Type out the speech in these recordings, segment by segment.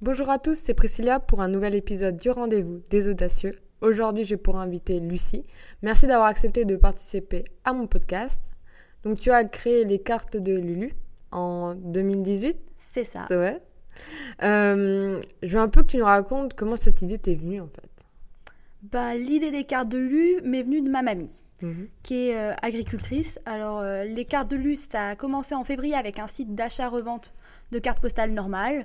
Bonjour à tous, c'est Priscilla pour un nouvel épisode du rendez-vous des audacieux. Aujourd'hui, j'ai pour inviter Lucie. Merci d'avoir accepté de participer à mon podcast. Donc, tu as créé les cartes de Lulu en 2018 C'est ça. C'est vrai Euh, Je veux un peu que tu nous racontes comment cette idée t'est venue en fait. Bah, L'idée des cartes de Lulu m'est venue de ma mamie, Mhm. qui est euh, agricultrice. Alors, euh, les cartes de Lulu, ça a commencé en février avec un site d'achat-revente de cartes postales normales.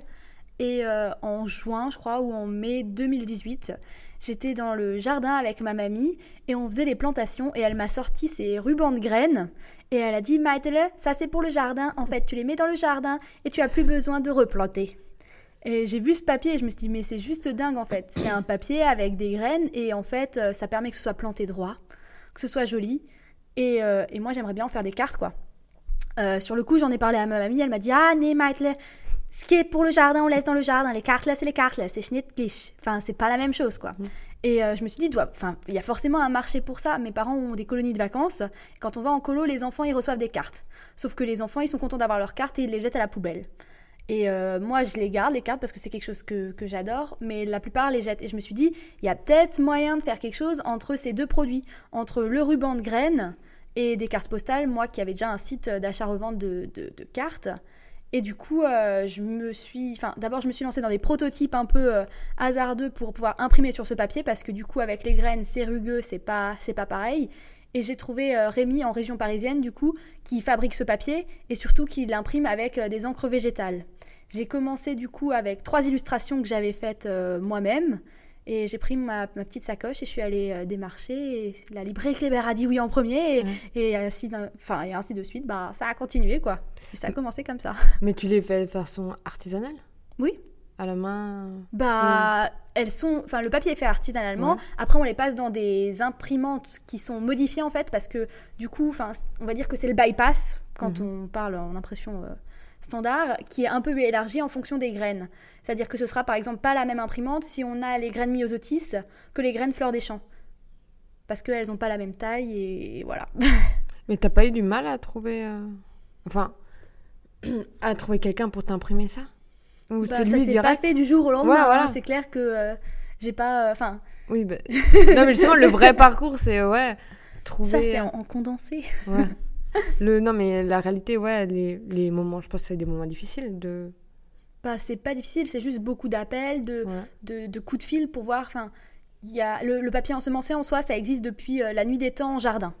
Et euh, en juin, je crois, ou en mai 2018, j'étais dans le jardin avec ma mamie et on faisait les plantations et elle m'a sorti ses rubans de graines et elle a dit Maïtele, ça c'est pour le jardin. En fait, tu les mets dans le jardin et tu as plus besoin de replanter. Et j'ai vu ce papier et je me suis dit mais c'est juste dingue en fait. C'est un papier avec des graines et en fait euh, ça permet que ce soit planté droit, que ce soit joli. Et, euh, et moi j'aimerais bien en faire des cartes quoi. Sur le coup j'en ai parlé à ma mamie, elle m'a dit ah nee Maïtele, ce qui est pour le jardin, on laisse dans le jardin. Les cartes là, c'est les cartes là, c'est schnittlich. Enfin, c'est pas la même chose, quoi. Et euh, je me suis dit, enfin, il y a forcément un marché pour ça. Mes parents ont des colonies de vacances. Quand on va en colo, les enfants, ils reçoivent des cartes. Sauf que les enfants, ils sont contents d'avoir leurs cartes et ils les jettent à la poubelle. Et euh, moi, je les garde, les cartes, parce que c'est quelque chose que, que j'adore, mais la plupart les jettent. Et je me suis dit, il y a peut-être moyen de faire quelque chose entre ces deux produits, entre le ruban de graines et des cartes postales. Moi qui avais déjà un site d'achat-revente de, de- de cartes. Et du coup, euh, je me suis. Enfin, d'abord, je me suis lancée dans des prototypes un peu euh, hasardeux pour pouvoir imprimer sur ce papier, parce que du coup, avec les graines, c'est rugueux, c'est pas, c'est pas pareil. Et j'ai trouvé euh, Rémi en région parisienne, du coup, qui fabrique ce papier et surtout qui l'imprime avec euh, des encres végétales. J'ai commencé du coup avec trois illustrations que j'avais faites moi-même. Et j'ai pris ma, ma petite sacoche et je suis allée euh, démarcher. Et la librairie Kléber a dit oui en premier. Et, Ouais. et ainsi, enfin, et ainsi de suite, bah, ça a continué quoi. Et ça a commencé comme ça. Mais tu les fais de façon artisanale? Oui. À la main? Bah, elles sont. Enfin, le papier est fait artisanalement. Ouais. Après, on les passe dans des imprimantes qui sont modifiées en fait, parce que du coup, on va dire que c'est le bypass quand on parle en impression euh, standard, qui est un peu élargi en fonction des graines. C'est-à-dire que ce sera par exemple pas la même imprimante si on a les graines myosotis que les graines fleurs des champs. Parce qu'elles n'ont pas la même taille et voilà. Mais t'as pas eu du mal à trouver. euh, Enfin, à trouver quelqu'un pour t'imprimer ça? Ou Bah, c'est ça s'est pas fait du jour au lendemain. Ouais, voilà. hein. C'est clair que euh, j'ai pas. Enfin, Oui, bah... non, mais justement, le vrai parcours, c'est ouais, trouver. ça c'est euh, en, en condensé. ouais. Le, non, mais la réalité, ouais, les, les moments, je pense que c'est des moments difficiles de. Bah, c'est pas difficile, c'est juste beaucoup d'appels, de, Ouais. de, de coups de fil pour voir. Enfin, il y a le, le papier ensemencé en soi, ça existe depuis euh, la nuit des temps en jardin.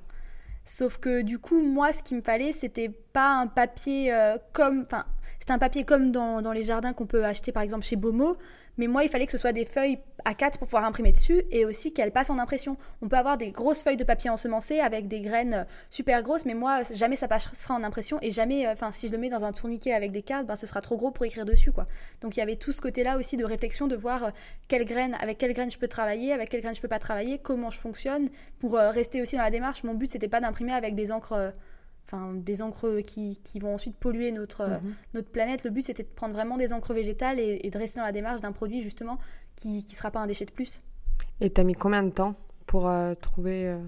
Sauf que du coup, moi, ce qu'il me fallait, c'était pas un papier euh, comme. Enfin, c'était un papier comme dans, dans les jardins qu'on peut acheter par exemple chez Bomo. Mais moi, il fallait que ce soit des feuilles A4 pour pouvoir imprimer dessus et aussi qu'elles passent en impression. On peut avoir des grosses feuilles de papier ensemencé avec des graines euh, super grosses, mais moi, jamais ça passera en impression et jamais. euh, si je le mets dans un tourniquet avec des cartes, ben, ce sera trop gros pour écrire dessus, quoi. Donc il y avait tout ce côté-là aussi de réflexion, de voir euh, quelles graines, avec quelles graines je peux travailler, avec quelles graines je peux pas travailler, comment je fonctionne, pour rester aussi dans la démarche. Mon but c'était pas d'imprimer avec des encres, enfin des encres qui, qui vont ensuite polluer notre euh, Mhm. notre planète. Le but c'était de prendre vraiment des encres végétales et, et de rester dans la démarche d'un produit justement qui qui sera pas un déchet de plus. Et t'as mis combien de temps pour euh, trouver euh,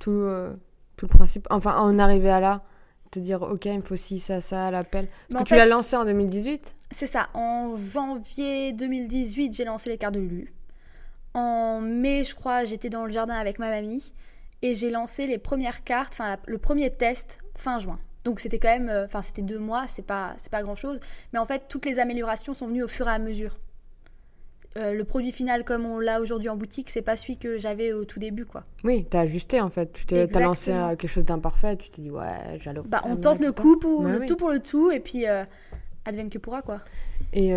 tout, euh, tout le principe? Enfin, en arriver à là, te dire, ok, il me faut ci, ça, ça, l'appel. Parce que tu l'as lancé en 2018 C'est ça. En janvier 2018, j'ai lancé les cartes de Lulu. En mai, je crois, j'étais dans le jardin avec ma mamie et j'ai lancé les premières cartes, enfin le premier test fin juin. Donc c'était quand même, euh, enfin c'était deux mois, c'est pas c'est pas grand chose, mais en fait toutes les améliorations sont venues au fur et à mesure. Euh, le produit final comme on l'a aujourd'hui en boutique, c'est pas celui que j'avais au tout début quoi. Oui, t'as ajusté en fait. Tu t'es, t'as lancé euh, quelque chose d'imparfait. Tu t'es dit, ouais, j'allais. Bah on tente le coup pour le oui. tout pour le tout et puis euh, advienne que pourra quoi. Et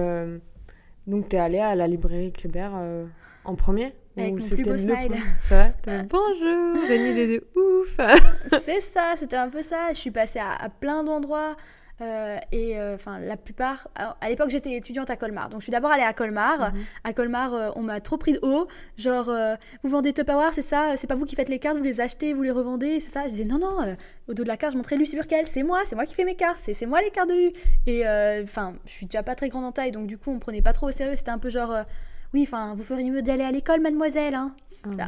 donc, t'es allé à la librairie Kléber euh, en premier? Avec Ou mon plus beau le smile. dit, Bonjour, Rémi des deux ouf c'est ça, c'était un peu ça. Je suis passée à, à plein d'endroits. euh, et euh, enfin, la plupart. À, à l'époque, j'étais étudiante à Colmar. Donc, je suis d'abord allée à Colmar. Mhm. À Colmar, euh, on m'a trop pris de haut. Genre, euh, vous vendez Tupperware, c'est ça? C'est pas vous qui faites les cartes, vous les achetez, vous les revendez, c'est ça? Je disais, non, non. euh, au dos de la carte, je montrais Lucie Burkel. C'est moi, c'est moi qui fais mes cartes. C'est moi les cartes de Lu. Et euh, enfin, je suis déjà pas très grande en taille. Donc, du coup, on me prenait pas trop au sérieux. C'était un peu genre. Oui, enfin, vous feriez mieux d'aller à l'école, mademoiselle. Hein. Là.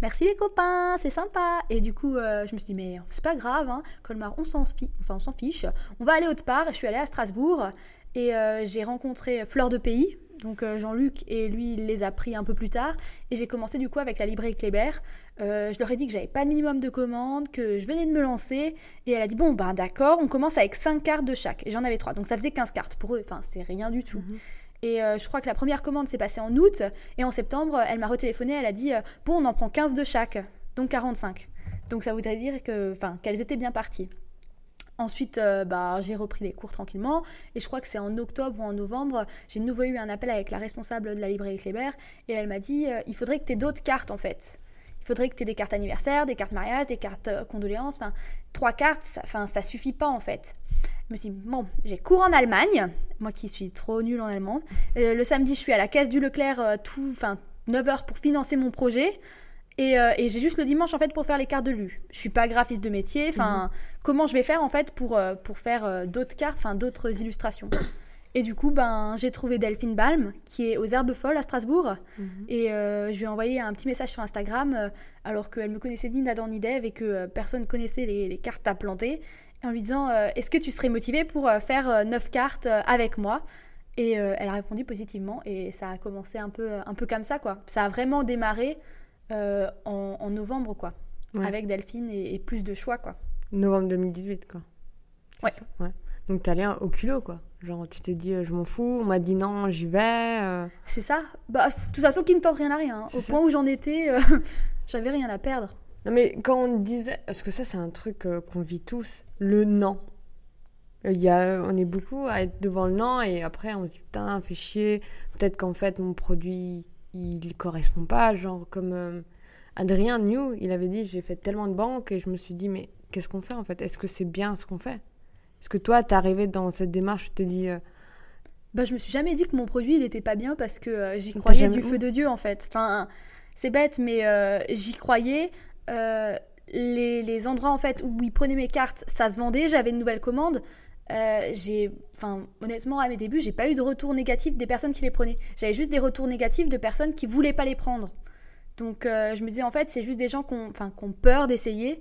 Merci les copains, c'est sympa. Et du coup, euh, je me suis dit, mais c'est pas grave, hein. Colmar, on s'en fiche. Enfin, on s'en fiche. On va aller autre part. Je suis allée à Strasbourg. Et euh, j'ai rencontré Fleur de Pays, donc euh, Jean-Luc, et lui, il les a pris un peu plus tard. Et j'ai commencé du coup avec la librairie Kléber. Euh, je leur ai dit que j'avais pas de minimum de commandes, que je venais de me lancer. Et elle a dit Bon, ben d'accord, on commence avec 5 cartes de chaque. Et j'en avais 3. Donc ça faisait 15 cartes pour eux. Enfin, c'est rien du tout. Mhm. Et euh, je crois que la première commande s'est passée en août. Et en septembre, elle m'a retéléphoné. Elle a dit euh, Bon, on en prend 15 de chaque. Donc 45. Donc ça voudrait dire qu'elles étaient bien parties. Ensuite, euh, bah, j'ai repris les cours tranquillement. Et je crois que c'est en octobre ou en novembre, j'ai de nouveau eu un appel avec la responsable de la librairie Kléber. Et elle m'a dit il faudrait que tu aies d'autres cartes en fait. Il faudrait que tu aies des cartes anniversaire, des cartes mariage, des cartes euh, condoléances. Enfin, trois cartes, ça, enfin, ça suffit pas en fait. Je me suis dit bon, j'ai cours en Allemagne. Moi qui suis trop nulle en allemand. Euh, le samedi, je suis à la caisse du Leclerc, euh, tout, enfin, 9 heures pour financer mon projet. Et, euh, et j'ai juste le dimanche en fait pour faire les cartes de lu. Je suis pas graphiste de métier. Enfin, comment je vais faire en fait pour, pour faire d'autres cartes, enfin d'autres illustrations? Et du coup, ben, j'ai trouvé Delphine Balm, qui est aux Herbes Folles à Strasbourg. Mhm. Et euh, je lui ai envoyé un petit message sur Instagram, euh, alors qu'elle me connaissait ni d'Adam ni d'Ève et que euh, personne connaissait les, les cartes à planter, en lui disant euh, Est-ce que tu serais motivée pour faire euh, 9 cartes avec moi? Et elle a répondu positivement. Et ça a commencé un peu, un peu comme ça, quoi. Ça a vraiment démarré en, en novembre, quoi. Ouais. Avec Delphine et, et plus de choix, quoi. Novembre 2018, quoi. Ouais. ça, ouais. Donc au culot, quoi. Genre, tu t'es dit, euh, je m'en fous, on m'a dit non, j'y vais. euh. C'est ça. Bah, de toute façon, qui ne tente rien à rien. hein. Au ça. point où j'en étais, euh, j'avais rien à perdre. Non, mais quand on disait. Parce que ça, c'est un truc euh, qu'on vit tous. Le non. Il y a, on est beaucoup à être devant le non et après on se dit putain, fait chier. Peut-être qu'en fait mon produit il correspond pas. Genre comme Adrien New, il avait dit j'ai fait tellement de banques et je me suis dit mais qu'est-ce qu'on fait en fait? Est-ce que c'est bien ce qu'on fait? Est-ce que toi t'es arrivé dans cette démarche, tu t'es dit euh, Bah, je me suis jamais dit que mon produit il était pas bien parce que euh, j'y croyais jamais- du feu de Dieu en fait. Enfin, c'est bête, mais euh, j'y croyais. Euh, les, les endroits en fait où ils prenaient mes cartes, ça se vendait. J'avais une nouvelle commande. J'ai, enfin, honnêtement, à mes débuts, j'ai pas eu de retour négatif des personnes qui les prenaient. J'avais juste des retours négatifs de personnes qui voulaient pas les prendre. Donc, je me disais en fait, c'est juste des gens qui ont, enfin, qui ont peur d'essayer,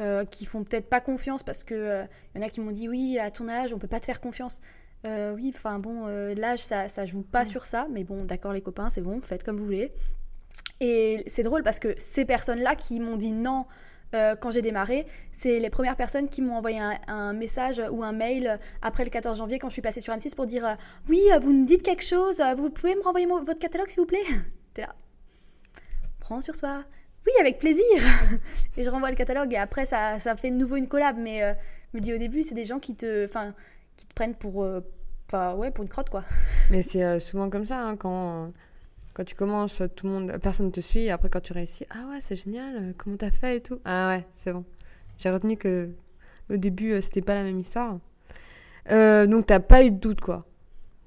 euh, qui font peut-être pas confiance parce que euh, y en a qui m'ont dit oui, à ton âge, on peut pas te faire confiance. Euh, oui, enfin bon, euh, l'âge, ça, ça joue pas sur ça, mais bon, d'accord, les copains, c'est bon, faites comme vous voulez. Et c'est drôle parce que ces personnes-là qui m'ont dit non euh, quand j'ai démarré, c'est les premières personnes qui m'ont envoyé un, un message ou un mail après le 14 janvier quand je suis passée sur M6 pour dire Oui, vous me dites quelque chose, vous pouvez me renvoyer mon- votre catalogue s'il vous plaît T'es là. Prends sur soi. Oui, avec plaisir Et je renvoie le catalogue et après ça, ça fait de nouveau une collab. Mais euh, je me dis au début, c'est des gens qui te, enfin, qui te prennent pour, euh, ouais, pour une crotte quoi. Mais c'est euh, souvent comme ça, hein, quand, quand tu commences, tout le monde, personne te suit, et après quand tu réussis, ah ouais, c'est génial, euh, comment t'as fait et tout. Ah ouais, c'est bon. J'ai retenu que au début, euh, c'était pas la même histoire. Euh, donc t'as pas eu de doute, quoi.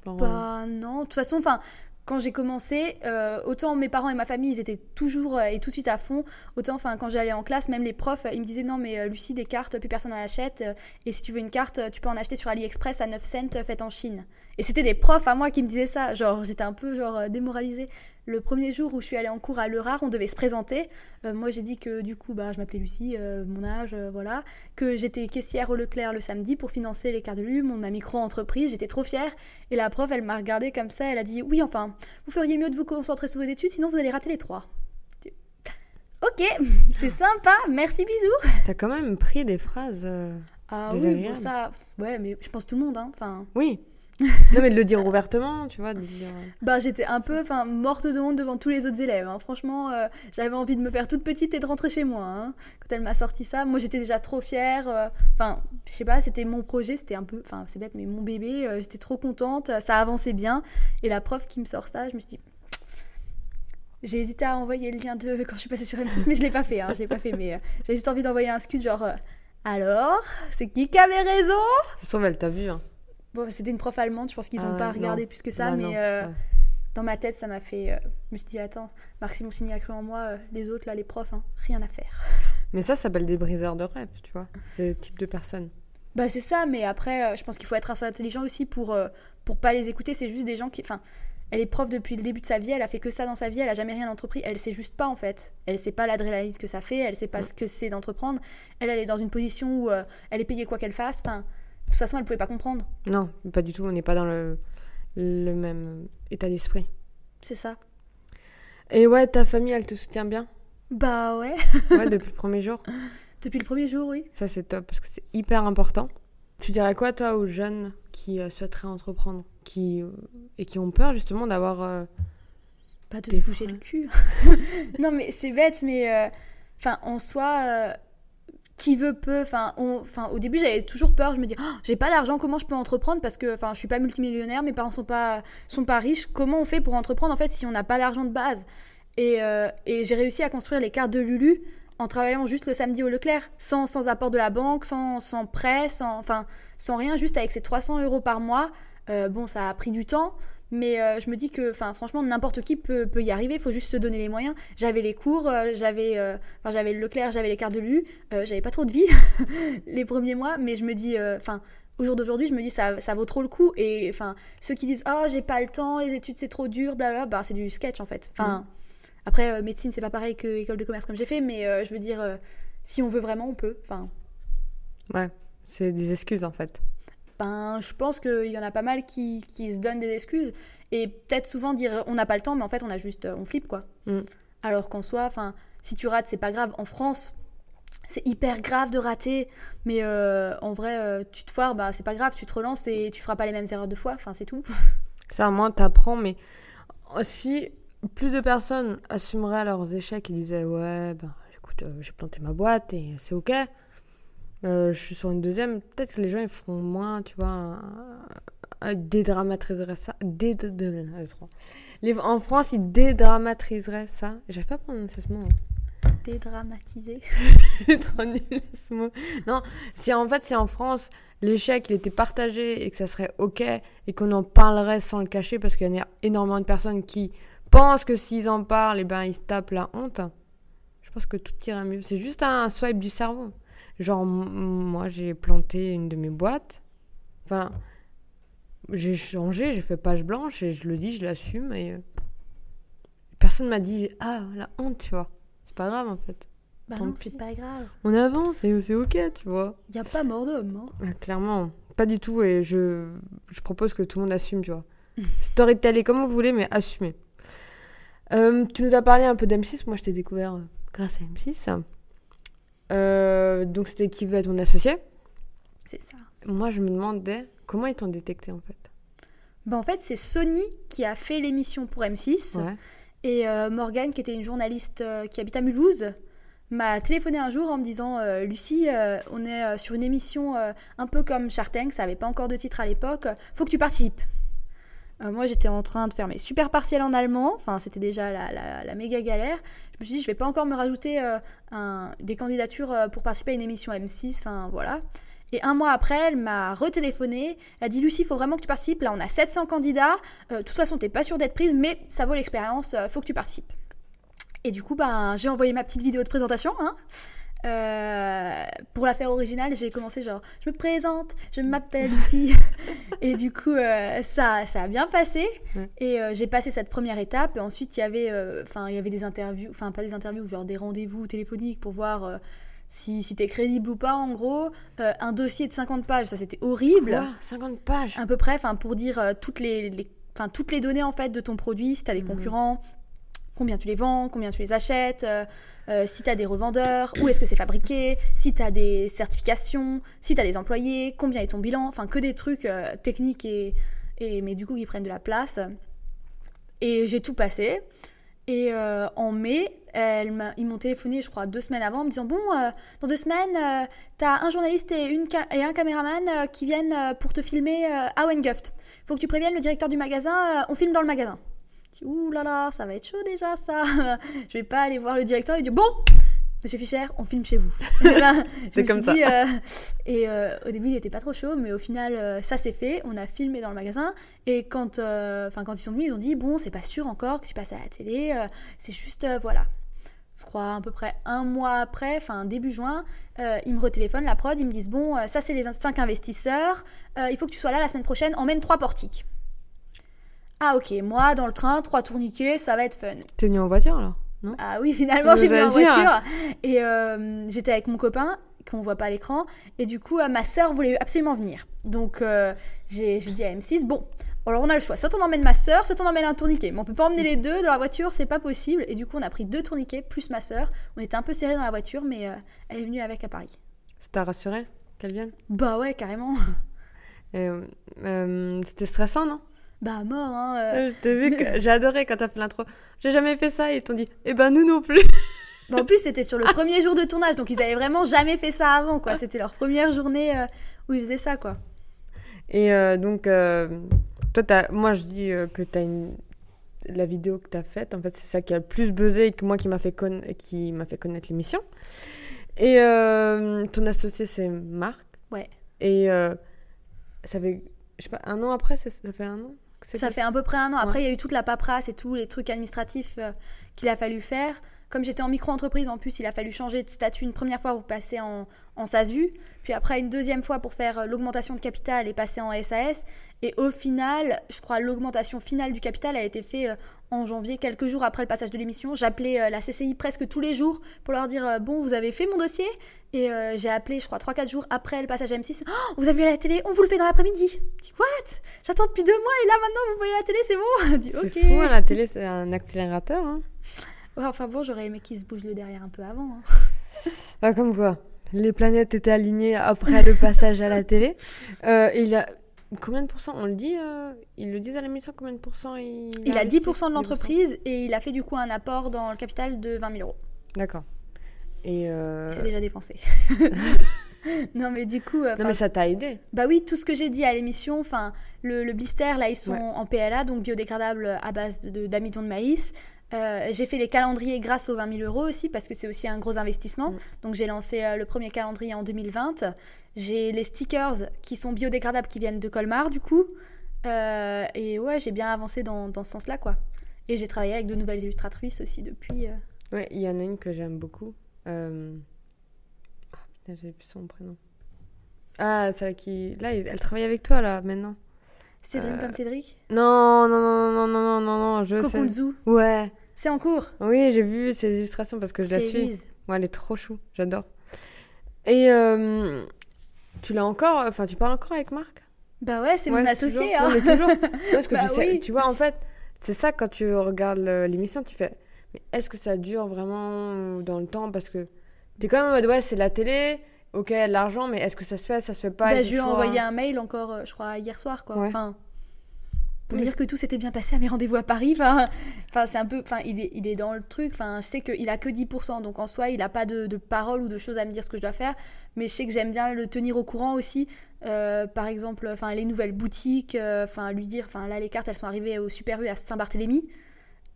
Genre, Bah non, de toute façon, enfin, quand j'ai commencé, euh, autant mes parents et ma famille, ils étaient toujours euh, et tout de suite à fond. Autant, enfin, quand j'allais en classe, même les profs, euh, ils me disaient non, mais Lucie, des cartes, plus personne n'en achète. et si tu veux une carte, tu peux en acheter sur AliExpress à 9 cents, faite en Chine. Et c'était des profs à moi qui me disaient ça. Genre, j'étais un peu genre euh, démoralisée. Le premier jour où je suis allée en cours à Lerar, on devait se présenter. Euh, moi, j'ai dit que du coup, bah, je m'appelais Lucie, euh, mon âge, euh, voilà. Que j'étais caissière au Leclerc le samedi pour financer les cartes de l'U, mon ma micro-entreprise. J'étais trop fière. Et la prof, elle m'a regardée comme ça. Elle a dit Oui, enfin, vous feriez mieux de vous concentrer sur vos études, sinon vous allez rater les trois. Ok, c'est sympa, merci, bisous. T'as quand même pris des phrases. Ah oui, bon, ça, ouais, mais je pense tout le monde, hein. Enfin, Oui. Non, mais de le dire ouvertement, tu vois. De dire... euh, bah, j'étais un peu, enfin, morte de honte devant tous les autres élèves. hein. Franchement, euh, j'avais envie de me faire toute petite et de rentrer chez moi. hein. Quand elle m'a sorti ça, moi j'étais déjà trop fière. euh, Enfin, je sais pas, c'était mon projet, c'était un peu, enfin, c'est bête, mais mon bébé, euh, j'étais trop contente, ça avançait bien. Et la prof qui me sort ça, je me suis dit. J'ai hésité à envoyer le lien de quand je suis passée sur M6, mais je l'ai pas fait. Hein, je l'ai pas fait, mais euh, j'avais juste envie d'envoyer un scud genre. euh, alors, c'est qui qui avait raison? Ça se trouve, elle t'a vu. Hein. Bon, c'était une prof allemande, je pense qu'ils n'ont Ah, pas non. regardé plus que ça, Bah, mais non, euh, ouais. dans ma tête, ça m'a fait. euh, je me suis dit, attends, Marc Simoncini a cru en moi, euh, les autres, là, les profs, hein, rien à faire. Mais ça, ça s'appelle des briseurs de rêve, tu vois. Ce type de personne. Bah, c'est ça, mais après, euh, je pense qu'il faut être assez intelligent aussi pour, pour pas les écouter. C'est juste des gens qui. Enfin, elle est prof depuis le début de sa vie, elle a fait que ça dans sa vie, elle a jamais rien entrepris, elle sait juste pas en fait. Elle sait pas l'adrénaline que ça fait, elle sait pas Mm. ce que c'est d'entreprendre. Elle, elle est dans une position où elle est payée quoi qu'elle fasse. Enfin, toute façon, elle pouvait pas comprendre. Non, pas du tout. On n'est pas dans le, le même état d'esprit. C'est ça. Et ouais, ta famille, elle te soutient bien? Bah ouais. Ouais, depuis le premier jour. Depuis le premier jour, oui. Ça, c'est top parce que c'est hyper important. Tu dirais quoi, toi, aux jeunes qui euh, souhaiteraient entreprendre qui, euh, et qui ont peur justement d'avoir. euh, Pas de se bouger le cul. non, mais c'est bête, mais euh, enfin, en soi, euh, qui veut peut. Enfin, enfin, au début, j'avais toujours peur. Je me dis, Oh, j'ai pas d'argent, comment je peux entreprendre? Parce que, enfin, je suis pas multimillionnaire, mes parents sont pas sont pas riches. Comment on fait pour entreprendre en fait si on n'a pas d'argent de base? Et, euh, et j'ai réussi à construire les cartes de Lulu en travaillant juste le samedi au Leclerc, sans, sans apport de la banque, sans, sans prêt, sans, enfin, sans rien, juste avec ces 300 euros par mois. Euh, bon, ça a pris du temps, mais euh, je me dis que, enfin, franchement, n'importe qui peut, peut y arriver. Il faut juste se donner les moyens. J'avais les cours, euh, j'avais, euh, enfin, j'avais le Leclerc, j'avais les cartes de. Euh, j'avais pas trop de vie les premiers mois, mais je me dis, enfin. au jour d'aujourd'hui, je me dis ça, ça vaut trop le coup. Et enfin, ceux qui disent oh j'ai pas le temps, les études c'est trop dur, blablabla, bah c'est du sketch en fait. Enfin, après euh, médecine c'est pas pareil que école de commerce comme j'ai fait, mais euh, je veux dire euh, si on veut vraiment on peut. Enfin, Ouais, c'est des excuses en fait. Ben je pense qu'il y en a pas mal qui, qui se donnent des excuses et peut-être souvent dire on n'a pas le temps, mais en fait on a juste on flippe quoi. Mm. Alors qu'en soi, enfin si tu rates c'est pas grave. En France c'est hyper grave de rater, mais euh, en vrai, euh, tu te foires, bah, c'est pas grave, tu te relances et tu feras pas les mêmes erreurs deux fois, enfin c'est tout. Ça, moi, t'apprends, mais si plus de personnes assumeraient leurs échecs et disaient Ouais, ben écoute, euh, j'ai planté ma boîte et c'est ok, euh, je suis sur une deuxième, peut-être que les gens ils feront moins, tu vois, dédramatiseraient ça. dédramatiseraient. Les- En France, ils dédramatiseraient ça. J'arrive pas à prononcer ce mot. hein. Trop à ce mot. Non, si en fait, si en France, l'échec il était partagé et que ça serait ok et qu'on en parlerait sans le cacher parce qu'il y en a énormément de personnes qui pensent que s'ils en parlent, et ben ils se tapent la honte. Je pense que tout irait mieux. C'est juste un swipe du cerveau. Genre, moi, j'ai planté une de mes boîtes. Enfin, j'ai changé, j'ai fait page blanche et je le dis, je l'assume. Et euh, personne m'a dit, ah, la honte, tu vois. C'est pas grave en fait. Bah Tant non, c'est pas grave. On avance et c'est ok, tu vois. Y a pas mort d'homme. Hein. Ah, clairement, pas du tout. Et je, je propose que tout le monde assume, tu vois. Storyteller comme vous voulez, mais assumez. Euh, tu nous as parlé un peu d'M6. Moi, je t'ai découvert euh, grâce à M6. Euh, donc, c'était qui veut être mon associé? C'est ça. Moi, je me demandais comment ils t'ont détecté en fait? Bah en fait, c'est Sony qui a fait l'émission pour M6. Ouais. Et euh, Morgane, qui était une journaliste euh, qui habite à Mulhouse, m'a téléphoné un jour en me disant euh, Lucie, on est sur une émission un peu comme Shark Tank, ça avait pas encore de titre à l'époque, faut que tu participes. Euh, moi, j'étais en train de faire mes super partiels en allemand, enfin, c'était déjà la, la- méga galère. Je me suis dit, je vais pas encore me rajouter euh, des candidatures euh, pour participer à une émission M6, enfin, voilà. Et un mois après, elle m'a retéléphoné. Elle a dit Lucie, il faut vraiment que tu participes. Là, on a 700 candidats. Euh, de toute façon, t'es pas sûre d'être prise, mais ça vaut l'expérience. faut que tu participes. Et du coup, ben, j'ai envoyé ma petite vidéo de présentation. Hein. Euh, pour la faire originale, j'ai commencé genre je me présente, je m'appelle Lucie. et du coup, euh, ça, ça a bien passé. Ouais. Et euh, j'ai passé cette première étape. Et ensuite, il y avait, enfin, il y avait des interviews, enfin pas des interviews, genre des rendez-vous téléphoniques pour voir si, si t'es crédible ou pas. En gros, un dossier de 50 pages, ça c'était horrible Quoi? 50 pages? À peu près, enfin pour dire toutes les, les- enfin toutes les données en fait de ton produit, si tu as des Mhm. concurrents, combien tu les vends, combien tu les achètes, euh, euh, si tu as des revendeurs, où est-ce que c'est fabriqué, si tu as des certifications, si tu as des employés, combien est ton bilan, enfin que des trucs euh, techniques et, mais du coup qui prennent de la place. Et j'ai tout passé. Et en mai, ils m'ont téléphoné, je crois, deux semaines avant, en me disant Bon, dans deux semaines, euh, t'as un journaliste et, un caméraman qui viennent pour te filmer à Wenguft. Faut que tu préviennes le directeur du magasin, on filme dans le magasin. Dis Ouh là là, ça va être chaud déjà, ça. je vais pas aller voir le directeur et dire Bon, monsieur Fischer, on filme chez vous. Ben, C'est me comme dit, euh, et euh, au début, il était pas trop chaud, mais au final, euh, ça s'est fait. On a filmé dans le magasin. Et quand, quand ils sont venus, ils ont dit Bon, c'est pas sûr encore que tu passes à la télé. c'est juste, voilà. Je crois à peu près un mois après, enfin début juin, ils me retéléphonent, la prod, ils me disent Bon, ça c'est les cinq investisseurs, il faut que tu sois là la semaine prochaine, emmène trois portiques. Ah ok, moi dans le train, trois tourniquets, ça va être fun. T'es venu en voiture alors Non? Ah oui, finalement, j'ai venu en dit, voiture. Et euh, j'étais avec mon copain qu'on voit pas à l'écran. Et du coup, euh, ma sœur voulait absolument venir. Donc, euh, j'ai dit à M6, bon, alors on a le choix. Soit on emmène ma sœur, soit on emmène un tourniquet. Mais on peut pas emmener les deux dans la voiture, c'est pas possible. Et du coup, on a pris deux tourniquets plus ma sœur. On était un peu serrés dans la voiture, mais euh, elle est venue avec à Paris. Ça t'a rassuré qu'elle vienne? Bah ouais, carrément. Euh, euh, C'était stressant, non? Bah mort, hein. euh. Je t'ai vu, que- j'ai adoré quand t'as fait l'intro. J'ai jamais fait ça et ils t'ont dit, eh ben nous non plus. Bah, en plus, c'était sur le premier jour de tournage, donc ils avaient vraiment jamais fait ça avant, quoi. C'était leur première journée euh, où ils faisaient ça, quoi. Et euh, donc, euh, toi, t'as- moi je dis que t'as une... la vidéo que t'as faite, en fait, c'est ça qui a le plus buzzé et que moi qui m'a fait, qui m'a fait connaître l'émission. Et euh, ton associé, c'est Marc. Ouais. Et euh, ça fait, je sais pas, un an après, ça fait un an? Ça fait à peu près un an. Après, il y a eu toute la paperasse et tous les trucs administratifs euh, qu'il a fallu faire. Comme j'étais en micro-entreprise, en plus, il a fallu changer de statut une première fois pour passer en, en SASU, puis après une deuxième fois pour faire euh, l'augmentation de capital et passer en SAS. Et au final, je crois l'augmentation finale du capital a été faite euh, en janvier, quelques jours après le passage de l'émission. J'appelais euh, la CCI presque tous les jours pour leur dire Bon, vous avez fait mon dossier? Et euh, j'ai appelé, je crois, 3-4 jours après le passage à M6. Oh, vous avez vu à la télé On vous le fait dans l'après-midi. Je dis What? J'attends depuis deux mois et là maintenant vous voyez la télé, c'est bon Je dis, C'est Ok. fou, hein, la télé, c'est un accélérateur. Hein. Ouais, enfin bon, j'aurais aimé qu'il se bouge le derrière un peu avant. hein. Ah, comme quoi, les planètes étaient alignées après le passage à la télé. Euh, il a combien de pourcents On le dit euh, Ils le disent à l'émission combien de pourcents il, Il a investi 10% de l'entreprise et il a fait du coup un apport dans le capital de 20 000 euros. D'accord. Et euh, C'est déjà dépensé. non mais du coup, euh, non mais ça t'a aidé. bah oui, tout ce que j'ai dit à l'émission, enfin le, le blister là ils sont Ouais. en PLA donc biodégradable à base de- d'amidon de, maïs. Euh, j'ai fait les calendriers grâce aux 20 000 euros aussi parce que c'est aussi un gros investissement. Mm. Donc j'ai lancé euh, le premier calendrier en 2020. J'ai les stickers qui sont biodégradables qui viennent de Colmar du coup. Euh, et ouais, j'ai bien avancé dans, dans ce sens-là quoi. Et j'ai travaillé avec de nouvelles illustratrices aussi depuis. Ouais, il y en a une que j'aime beaucoup. Ah putain, j'ai plus son prénom. Ah, celle qui. Là, elle travaille avec toi, là, maintenant. Cédric comme Cédric? Non, non, non, non, non, non, non, non, je sais. Kokunzu. Ouais. C'est en cours. Oui, j'ai vu ses illustrations parce que je la suis. Elise. Ouais, elle est trop chou, j'adore. Et euh, tu l'as encore, enfin, tu parles encore avec Marc? Bah ouais, c'est Ouais, mon associé. toujours. hein. Non, mais toujours. Parce que Bah tu, sais- oui. tu vois, en fait, c'est ça quand tu regardes l'émission, tu fais, mais est-ce que ça dure vraiment dans le temps? Parce que t'es quand même en mode, ouais, c'est la télé, ok, l'argent, mais est-ce que ça se fait, ça se fait pas Bah, je lui ai envoyé un- mail encore, euh, je crois, hier soir, quoi. Ouais. Enfin, pour lui dire que tout s'était bien passé à mes rendez-vous à Paris. Enfin, c'est un peu, enfin, il est, il est dans le truc. Enfin, je sais qu'il a que 10%, donc en soi, il a pas de, de paroles ou de choses à me dire ce que je dois faire. Mais je sais que j'aime bien le tenir au courant aussi. Euh, par exemple, enfin, les nouvelles boutiques. euh, Enfin, lui dire, enfin, là, les cartes, elles sont arrivées au Super U à Saint-Barthélemy.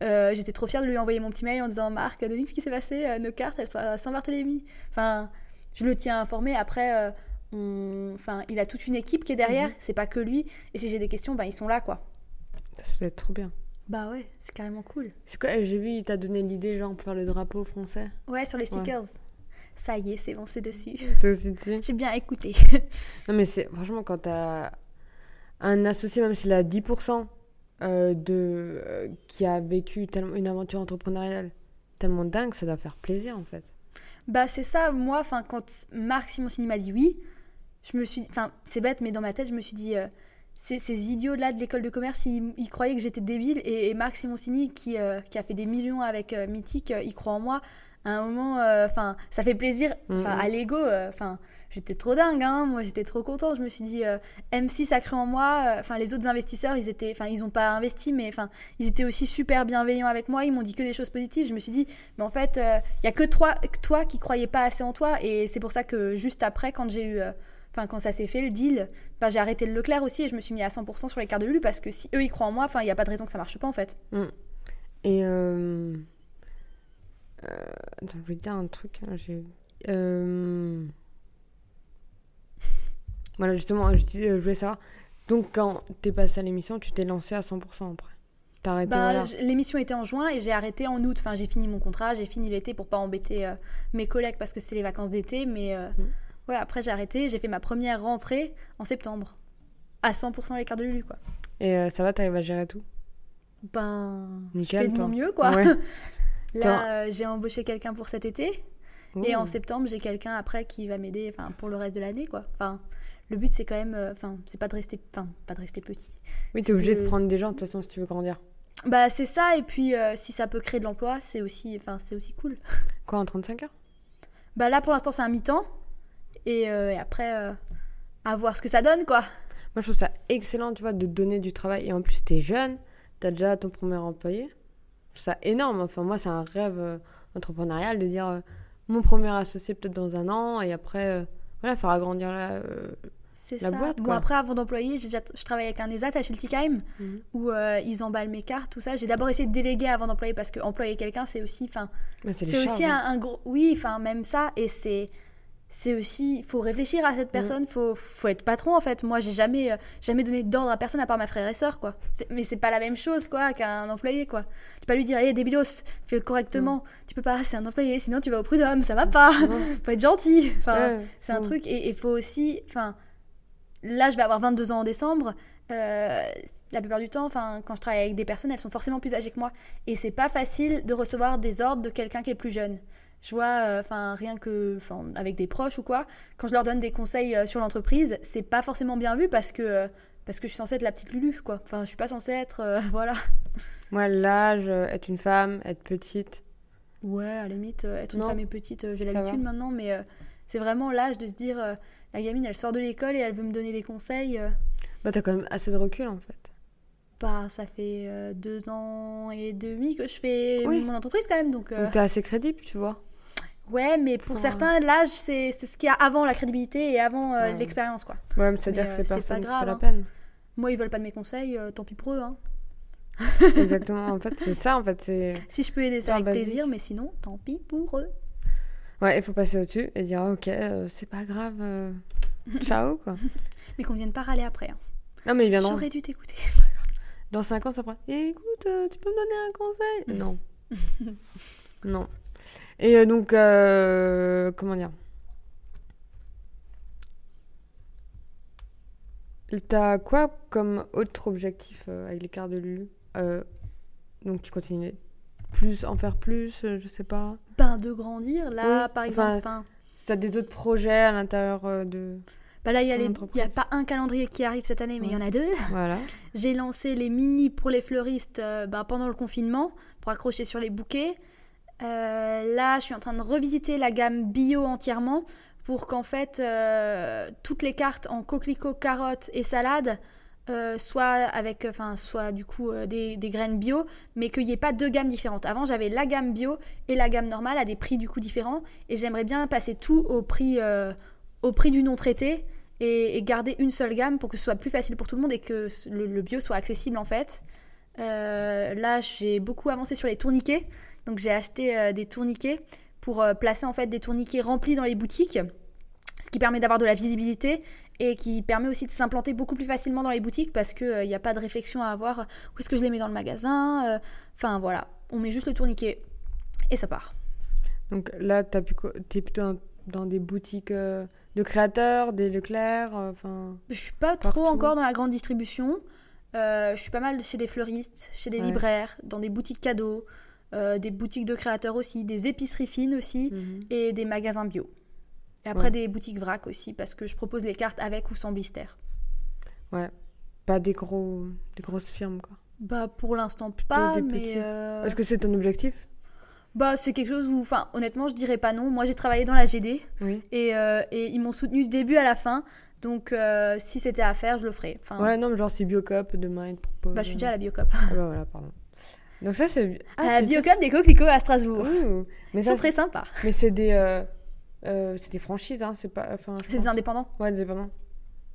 Euh, J'étais trop fière de lui envoyer mon petit mail en disant Marc, devine ce qui s'est passé, nos cartes elles sont à Saint-Barthélemy. Enfin, je le tiens informé. Après, on- enfin, il a toute une équipe qui est derrière, Mhm. c'est pas que lui. Et si j'ai des questions, ben, ils sont là quoi. Ça doit être trop bien. Bah ouais, c'est carrément cool. C'est quoi J'ai vu, il t'a donné l'idée, genre, pour faire le drapeau français. Ouais, sur les stickers. Ça y est, c'est bon, c'est dessus. C'est aussi dessus. J'ai bien écouté. Non, mais c'est franchement, quand t'as un associé, même s'il a 10% euh, de, euh, qui a vécu tellement, une aventure entrepreneuriale tellement dingue, ça doit faire plaisir en fait. Bah c'est ça, moi, enfin quand Marc Simoncini m'a dit oui, je me suis, enfin c'est bête, mais dans ma tête je me suis dit, euh, ces, ces idiots là de l'école de commerce, ils, ils croyaient que j'étais débile et, et Marc Simoncini qui, euh, qui a fait des millions avec euh, Mythique, euh, il croit en moi. À un moment, euh, ça fait plaisir, enfin Mhm. à l'ego, enfin j'étais trop dingue, hein, moi j'étais trop contente. Je me suis dit, euh, M6 a cru en moi, enfin les autres investisseurs, ils étaient, enfin ils ont pas investi, mais enfin ils étaient aussi super bienveillants avec moi, ils m'ont dit que des choses positives. Je me suis dit, mais en fait, il y a que toi, toi qui croyais pas assez en toi, et c'est pour ça que juste après, quand j'ai eu, enfin quand ça s'est fait le deal, bah, j'ai arrêté le Leclerc aussi et je me suis mis à 100% sur les cartes de Lulu parce que si eux ils croient en moi, enfin il y a pas de raison que ça marche pas en fait. Et. Euh... euh, Attends, je voulais dire un truc. hein, j'ai- euh, Voilà, justement, je, dis- je voulais savoir. Donc, quand t'es passé à l'émission, tu t'es lancé à 100% après? T'as arrêté, voilà. j- L'émission était en juin et j'ai arrêté en août. Enfin, j'ai fini mon contrat, j'ai fini l'été pour pas embêter euh, mes collègues parce que c'est les vacances d'été. Mais euh, Mm. Ouais, après j'ai arrêté. J'ai fait ma première rentrée en septembre. À 100% les cartes de Lulu, quoi. Et euh, ça va, t'arrives à gérer tout? Ben, je Nickel, fais de mon mieux, quoi. Ouais. Là, euh, j'ai embauché quelqu'un pour cet été. Et en septembre, j'ai quelqu'un après qui va m'aider pour le reste de l'année, quoi. Enfin, le but, c'est quand même... euh, Enfin, c'est pas de rester... Enfin, pas de rester petit. Oui, t'es obligé de... de- prendre des gens de toute façon si tu veux grandir. Bah, c'est ça. Et puis, si ça peut créer de l'emploi, c'est aussi... Enfin, c'est aussi cool. Quoi, en 35 heures? Bah là, pour l'instant, c'est un mi-temps. Et, euh, et après, euh, à voir ce que ça donne, quoi. Moi, je trouve ça excellent, tu vois, de donner du travail. Et en plus, t'es jeune, t'as déjà ton premier employé. Je trouve ça énorme. Enfin, moi, c'est un rêve euh, entrepreneurial de dire euh, mon premier associé peut-être dans un an et après, euh, voilà, faire agrandir la. La ça. boîte, Bon, après, avant d'employer, j'ai déjà... je travaille avec un ESAT à Schiltigheim. Mhm. où ils emballent mes cartes, tout ça. J'ai d'abord essayé de déléguer avant d'employer parce que employer quelqu'un, c'est aussi, enfin, c'est aussi charges, un, hein. un gros, oui, enfin même ça, et c'est, c'est aussi, faut réfléchir à cette personne, faut, faut être patron en fait. Moi, j'ai jamais, euh, jamais donné d'ordre à personne à part ma frère et sœur, quoi. Mais c'est pas la même chose, quoi, qu'un employé, quoi. Tu peux pas lui dire, hé, débilos, fais correctement. Tu peux pas, c'est un employé, sinon tu vas au prud'homme, ça va pas. Non. faut être gentil. Enfin, c'est un truc, et il faut aussi. Enfin, là, je vais avoir 22 ans en décembre. euh, la plupart du temps, enfin, quand je travaille avec des personnes, elles sont forcément plus âgées que moi. Et c'est pas facile de recevoir des ordres de quelqu'un qui est plus jeune. Je vois, euh, enfin, rien que, enfin, avec des proches ou quoi, quand je leur donne des conseils euh, sur l'entreprise, c'est pas forcément bien vu parce que, euh, parce que je suis censée être la petite Lulu, quoi. Enfin, je suis pas censée être, voilà. Moi, l'âge, être une femme, être petite. Ouais, à la limite, être une Non. femme et petite, j'ai l'habitude maintenant, mais c'est vraiment l'âge de se dire, la gamine, elle sort de l'école et elle veut me donner des conseils. Bah, t'as quand même assez de recul en fait. Bah, ça fait euh, deux ans et demi que je fais Oui. mon entreprise quand même, donc... euh, Donc, t'es assez crédible, tu vois. ouais, mais pour Pour, certains, l'âge, c'est ce qu'il y a avant la crédibilité et avant euh, Ouais. l'expérience, quoi. Ouais, mais c'est-à-dire que ces pas personnes, c'est pas grave, la hein. peine. Moi, ils veulent pas de mes conseils, tant pis pour eux, hein. Exactement. En fait, c'est ça, en fait. Si je peux aider, Hyper avec basique. plaisir, mais sinon, tant pis pour eux. Ouais, il faut passer au-dessus et dire, ok, euh, c'est pas grave. euh, Ciao, quoi. Mais qu'on vienne pas râler après. hein. Non, mais ils viendront. J'aurais dû t'écouter. Dans 5 ans, ça fera Écoute, euh, tu peux me donner un conseil? Non. non. Et euh, donc, euh, comment dire? T'as quoi comme autre objectif euh, avec les cartes de Lulu? Euh, Donc, tu continues plus, en faire plus, euh, je sais pas. Ben, de grandir, là, Oui, par exemple, enfin, Si t'as des autres projets à l'intérieur euh, de. Bah là, il y a pas un calendrier qui arrive cette année, mais il y en a deux. Voilà. J'ai lancé les mini pour les fleuristes euh, bah, pendant le confinement pour accrocher sur les bouquets. Euh, là, je suis en train de revisiter la gamme bio entièrement pour qu'en fait euh, toutes les cartes en coquelicot, carottes et salade euh, soient avec, enfin, soit du coup euh, des, des graines bio, mais qu'il n'y ait pas deux gammes différentes. Avant, j'avais la gamme bio et la gamme normale à des prix du coup différents, et j'aimerais bien passer tout au prix, euh, au prix du non traité et, garder une seule gamme pour que ce soit plus facile pour tout le monde et que le, bio soit accessible en fait. Euh, là, j'ai beaucoup avancé sur les tourniquets, donc j'ai acheté euh, des tourniquets pour euh, placer en fait des tourniquets remplis dans les boutiques, ce qui permet d'avoir de la visibilité et qui permet aussi de s'implanter beaucoup plus facilement dans les boutiques parce qu'il n'y a pas de réflexion à avoir où est-ce que je les mets dans le magasin. Enfin voilà, on met juste le tourniquet et ça part. Donc là, co- t'es plutôt dans, des boutiques euh, de créateurs, des Leclerc, euh, enfin. Je suis pas Partout. trop encore dans la grande distribution. Euh, je suis pas mal chez des fleuristes, chez des Ouais. libraires, dans des boutiques cadeaux, des boutiques de créateurs aussi, des épiceries fines aussi mhm. et des magasins bio. Et après Ouais. des boutiques vrac aussi parce que je propose les cartes avec ou sans blister. Pas des gros, des grosses firmes quoi. Bah pour l'instant pas, des mais euh, Est-ce que c'est ton objectif? Bah c'est quelque chose où, enfin honnêtement je dirais pas non. Moi j'ai travaillé dans la GD Oui. et, euh, et ils m'ont soutenu du début à la fin. Donc euh, si c'était à faire je le ferais. Enfin, Ouais, non, mais genre si Biocop demain il te propose. bah je suis déjà à la Biocop. Ah bah voilà, pardon. Donc ça c'est. à la Biocop des coquelicots à Strasbourg. Ouh. Mais Ils ça, sont très sympas. mais c'est des, euh, c'est des franchises, hein. C'est pas, enfin. C'est des indépendants. Ouais, des indépendants.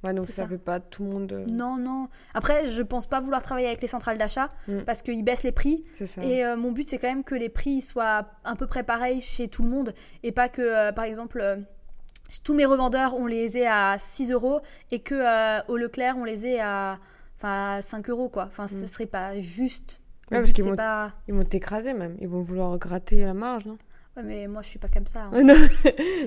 Ouais, donc ça, ça. fait pas tout le monde. euh, Non, non. Après, je pense pas vouloir travailler avec les centrales d'achat Mm. parce qu'ils baissent les prix. Ça. Et euh, mon but, c'est quand même que les prix soient à peu près pareils chez tout le monde et pas que, euh, par exemple, tous mes revendeurs, on les ait à 6 euros et que au Leclerc, on les ait à, enfin, à 5 euros, quoi. Enfin, ce Mm. serait pas juste. Ouais, Le parce but, qu'ils c'est vont- pas... Ils vont t'écraser même. Ils vont vouloir gratter la marge, non? Ouais, mais moi, je suis pas comme ça. hein. Non,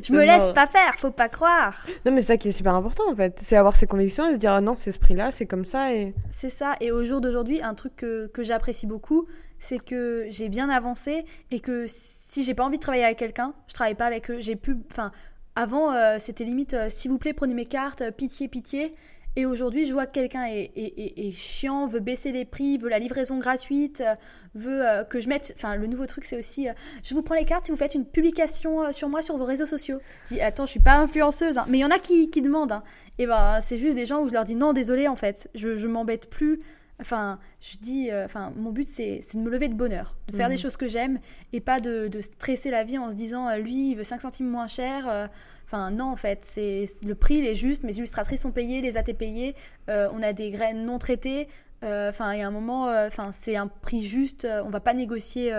Je me laisse pas faire, faut pas croire. Non, mais c'est ça qui est super important en fait. C'est avoir ses convictions et se dire ah non, c'est ce prix-là, c'est comme ça. Et... C'est ça. Et au jour d'aujourd'hui, un truc que, que j'apprécie beaucoup, c'est que j'ai bien avancé et que si j'ai pas envie de travailler avec quelqu'un, je travaille pas avec eux. J'ai pu. Enfin, avant, euh, c'était limite euh, s'il vous plaît, prenez mes cartes, euh, pitié, pitié. Et aujourd'hui, je vois que quelqu'un est, est- est- est chiant, veut baisser les prix, veut la livraison gratuite, euh, veut euh, que je mette. Enfin, le nouveau truc, c'est aussi euh, je vous prends les cartes si vous faites une publication euh, sur moi sur vos réseaux sociaux. Je dis attends, je suis pas influenceuse, hein. mais il y en a qui, qui demandent. hein. Et ben, c'est juste des gens où je leur dis non, désolé, en fait, je, je m'embête plus. Enfin, je dis, enfin, mon but c'est de me lever de bonheur, de faire des choses que j'aime et pas de, de stresser la vie en se disant lui il veut 5 centimes moins cher. Enfin, non, en fait, c'est le prix il est juste, mes illustratrices sont payées, les AT payées, euh, on a des graines non traitées. euh, Enfin, il y a un moment, euh, enfin, c'est un prix juste, on va pas négocier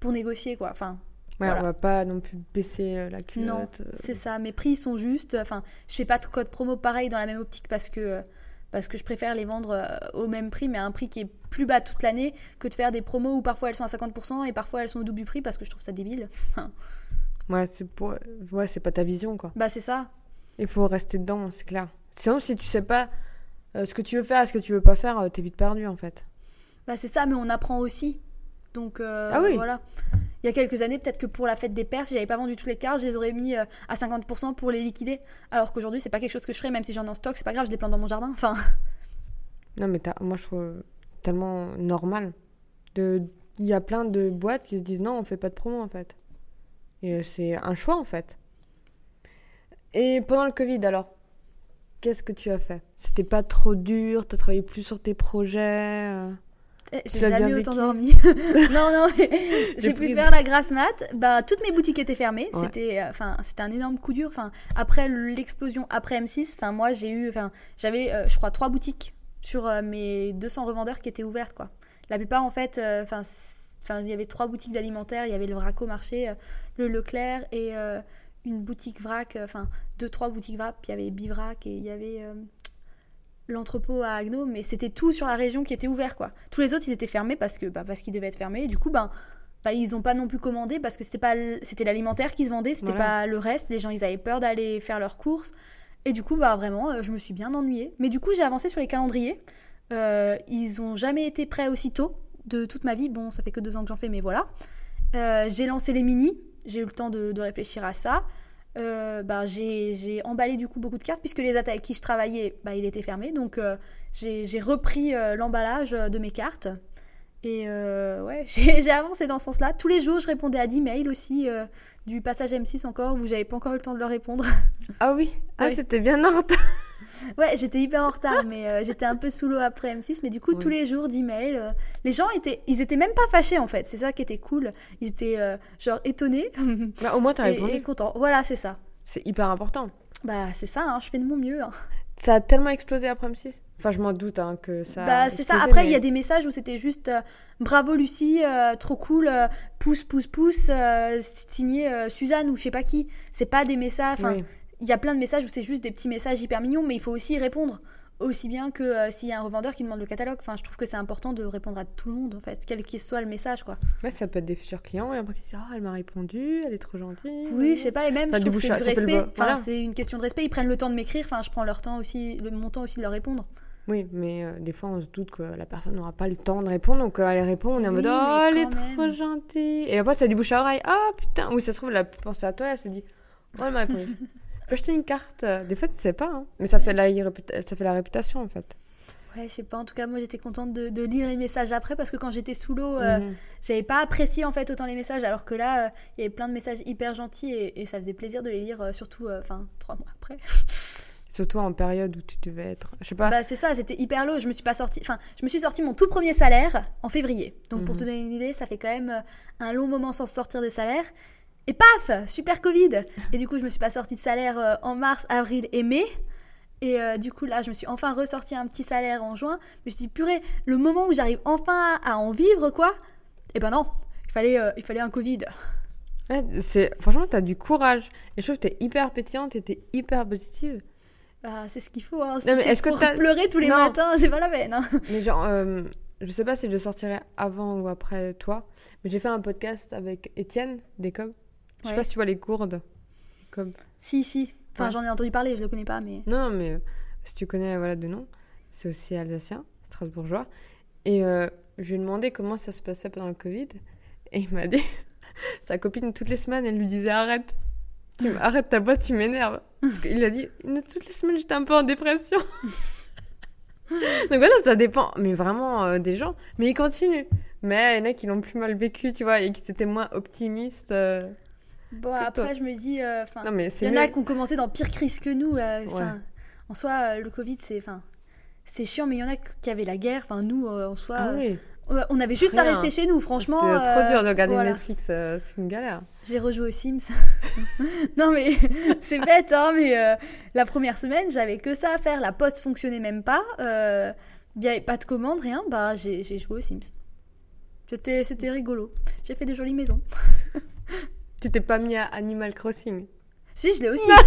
pour négocier, quoi. Enfin, Ouais, Voilà. on va pas non plus baisser la culotte. non, c'est ça. Mes prix sont justes. Enfin, je fais pas de code promo pareil dans la même optique parce que parce que je préfère les vendre au même prix, mais à un prix qui est plus bas toute l'année que de faire des promos où parfois elles sont à 50% et parfois elles sont au double du prix parce que je trouve ça débile. Ouais, c'est pour... ouais, c'est pas ta vision quoi. Bah c'est ça. Il faut rester dedans, c'est clair. Sinon, si tu sais pas euh, ce que tu veux faire et ce que tu veux pas faire, euh, t'es vite perdu en fait. Bah c'est ça, mais on apprend aussi. Donc euh, Ah oui. voilà. Il y a quelques années, peut-être que pour la fête des pères, si j'avais pas vendu toutes les cartes, je les aurais mis à 50% pour les liquider. Alors qu'aujourd'hui, c'est pas quelque chose que je ferais, même si j'en ai en stock, c'est pas grave, je les plante dans mon jardin. Enfin, Non, mais t'as- moi je trouve tellement normal. De... Il y a plein de boîtes qui se disent non, on fait pas de promo en fait. Et euh, c'est un choix en fait. Et pendant le Covid alors, qu'est-ce que tu as fait? C'était pas trop dur? T'as travaillé plus sur tes projets euh? Eh, J'ai jamais autant dormi. non, non, j'ai pu faire la grasse mat. Bah, toutes mes boutiques étaient fermées. Ouais. C'était, euh, enfin, c'était un énorme coup dur. Enfin, après l'explosion, après M6, enfin, moi, j'ai eu, enfin, j'avais, euh, je crois, trois boutiques sur euh, mes 200 revendeurs qui étaient ouvertes, quoi. La plupart, en fait, enfin, enfin, il y avait trois boutiques d'alimentaire. Il y avait le Vrac au marché, euh, le Leclerc et euh, une boutique vrac. euh, Enfin, deux, trois boutiques vrac. Puis il y avait Bivrac et il y avait l'entrepôt à Agno, mais c'était tout sur la région qui était ouvert quoi. Tous les autres ils étaient fermés parce que bah, parce qu'ils devaient être fermés et du coup ben bah, ils ont pas non plus commandé parce que c'était pas c'était l'alimentaire qui se vendait, c'était Voilà. pas le reste. Les gens ils avaient peur d'aller faire leurs courses et du coup bah vraiment je me suis bien ennuyée. Mais du coup j'ai avancé sur les calendriers. Euh, ils ont jamais été prêts aussitôt de toute ma vie. Bon ça fait que deux ans que j'en fais mais voilà. Euh, j'ai lancé les mini, j'ai eu le temps de, de réfléchir à ça. Euh, bah, j'ai j'ai emballé du coup beaucoup de cartes puisque les attaques avec qui je travaillais, bah, il était fermé. Donc euh, j'ai repris l'emballage de mes cartes. Et ouais, j'ai avancé dans ce sens-là. Tous les jours, je répondais à 10 mails aussi du passage M6 encore où j'avais pas encore eu le temps de leur répondre. Ah oui, ah, c'était bien en retard. Ouais, j'étais hyper en retard, mais euh, j'étais un peu sous l'eau après M6. Mais du coup, Oui. tous les jours, d'emails. euh, les gens étaient, ils étaient même pas fâchés en fait. C'est ça qui était cool. Ils étaient euh, genre étonnés Bah, au moins t'as répondu. et contents. Voilà, c'est ça. C'est hyper important. Bah, c'est ça, hein, je fais de mon mieux. hein. Ça a tellement explosé après M6 Enfin, je m'en doute hein, que ça. a Bah, c'est ça. Après, il mais- y a des messages où c'était juste euh, bravo Lucie, euh, trop cool, euh, pouce, pouce, pouce, signé Suzanne ou je sais pas qui. C'est pas des messages. Oui. Il y a plein de messages où c'est juste des petits messages hyper mignons, mais il faut aussi y répondre. Aussi bien que euh, s'il y a un revendeur qui demande le catalogue. Enfin, je trouve que c'est important de répondre à tout le monde, en fait, quel qu'il soit le message, quoi. Ouais, ça peut être des futurs clients et après se disent Ah, elle m'a répondu, elle est trop gentille. Oui, je sais pas, et même, Enfin, je trouve que c'est du respect. Enfin, voilà. c'est une question de respect. Ils prennent le temps de m'écrire. Enfin, je prends leur temps aussi, le, mon temps aussi de leur répondre. Oui, mais euh, des fois on se doute que la personne n'aura pas le temps de répondre, donc euh, elle répond, on est en mode Oh, elle est trop gentille. Et après ça du bouche à oreille Ah putain, oui, ça se trouve, elle a pensé à toi, elle s'est dit Oh, elle m'a répondu. Peux acheter une carte. Des fois, tu sais pas, hein. mais ça fait, la, réputa- ça fait la réputation en fait. Ouais, je sais pas. En tout cas, moi, j'étais contente de, de lire les messages après parce que quand j'étais sous l'eau, euh, Mhm. j'avais pas apprécié en fait autant les messages. Alors que là, euh, il y avait plein de messages hyper gentils et, et ça faisait plaisir de les lire, euh, surtout, euh, enfin, trois mois après. Surtout en période où tu devais être. Je sais pas. Bah, c'est ça, c'était hyper low. Je me suis pas sortie. Enfin, je me suis sortie mon tout premier salaire en février. Donc, pour Mhm. te donner une idée, ça fait quand même euh, un long moment sans sortir de salaire. Et paf, super Covid. Et du coup, je me suis pas sortie de salaire euh, en mars, avril et mai. Et euh, du coup, là, je me suis enfin ressorti un petit salaire en juin. Mais je me suis dit, purée, le moment où j'arrive enfin à en vivre, quoi. Et ben non, il fallait, euh, il fallait un Covid. Ouais, c'est... Franchement, t'as du courage. Et je trouve que t'es hyper pétillante et t'es hyper positive. Bah, c'est ce qu'il faut. Hein. Si Non, mais est-ce que pour t'as- pleurer tous les Non. matins, c'est pas la peine. hein. Mais genre, euh, je sais pas si je sortirai avant ou après toi, mais j'ai fait un podcast avec Étienne Descob. Je sais pas si tu vois les Gourdes. Comme... Si, si. Enfin, Ouais. j'en ai entendu parler, je le connais pas, mais. Non, mais euh, si tu connais voilà, de nom, c'est aussi alsacien, strasbourgeois. Et euh, je lui ai demandé comment ça se passait pendant le Covid. Et il m'a dit, sa copine, toutes les semaines, elle lui disait arrête. Tu arrête ta boîte, tu m'énerves. Parce qu'il a dit, toutes les semaines, j'étais un peu en dépression. Donc voilà, ça dépend, mais vraiment euh, des gens. Mais ils continuent. Mais il y en a qui l'ont plus mal vécu, tu vois, et qui étaient moins optimistes. Bon, après, toi. je me dis. euh, Il y en a qui ont commencé dans pire crise que nous. euh, Ouais. En soi, euh, le Covid, c'est. C'est chiant, mais il y en a qui avaient la guerre. Enfin, nous, en soi, Ah oui, on avait juste à rester chez nous, franchement. c'était trop dur de regarder voilà. Netflix, c'est une galère. J'ai rejoué aux Sims. non, mais c'est bête, hein, mais la première semaine, j'avais que ça à faire. La poste fonctionnait même pas. Il n'y avait pas de commande, rien. Bah, j'ai joué aux Sims. C'était c'était rigolo. J'ai fait des jolies maisons. Tu t'es pas mis à Animal Crossing Si, je l'ai aussi.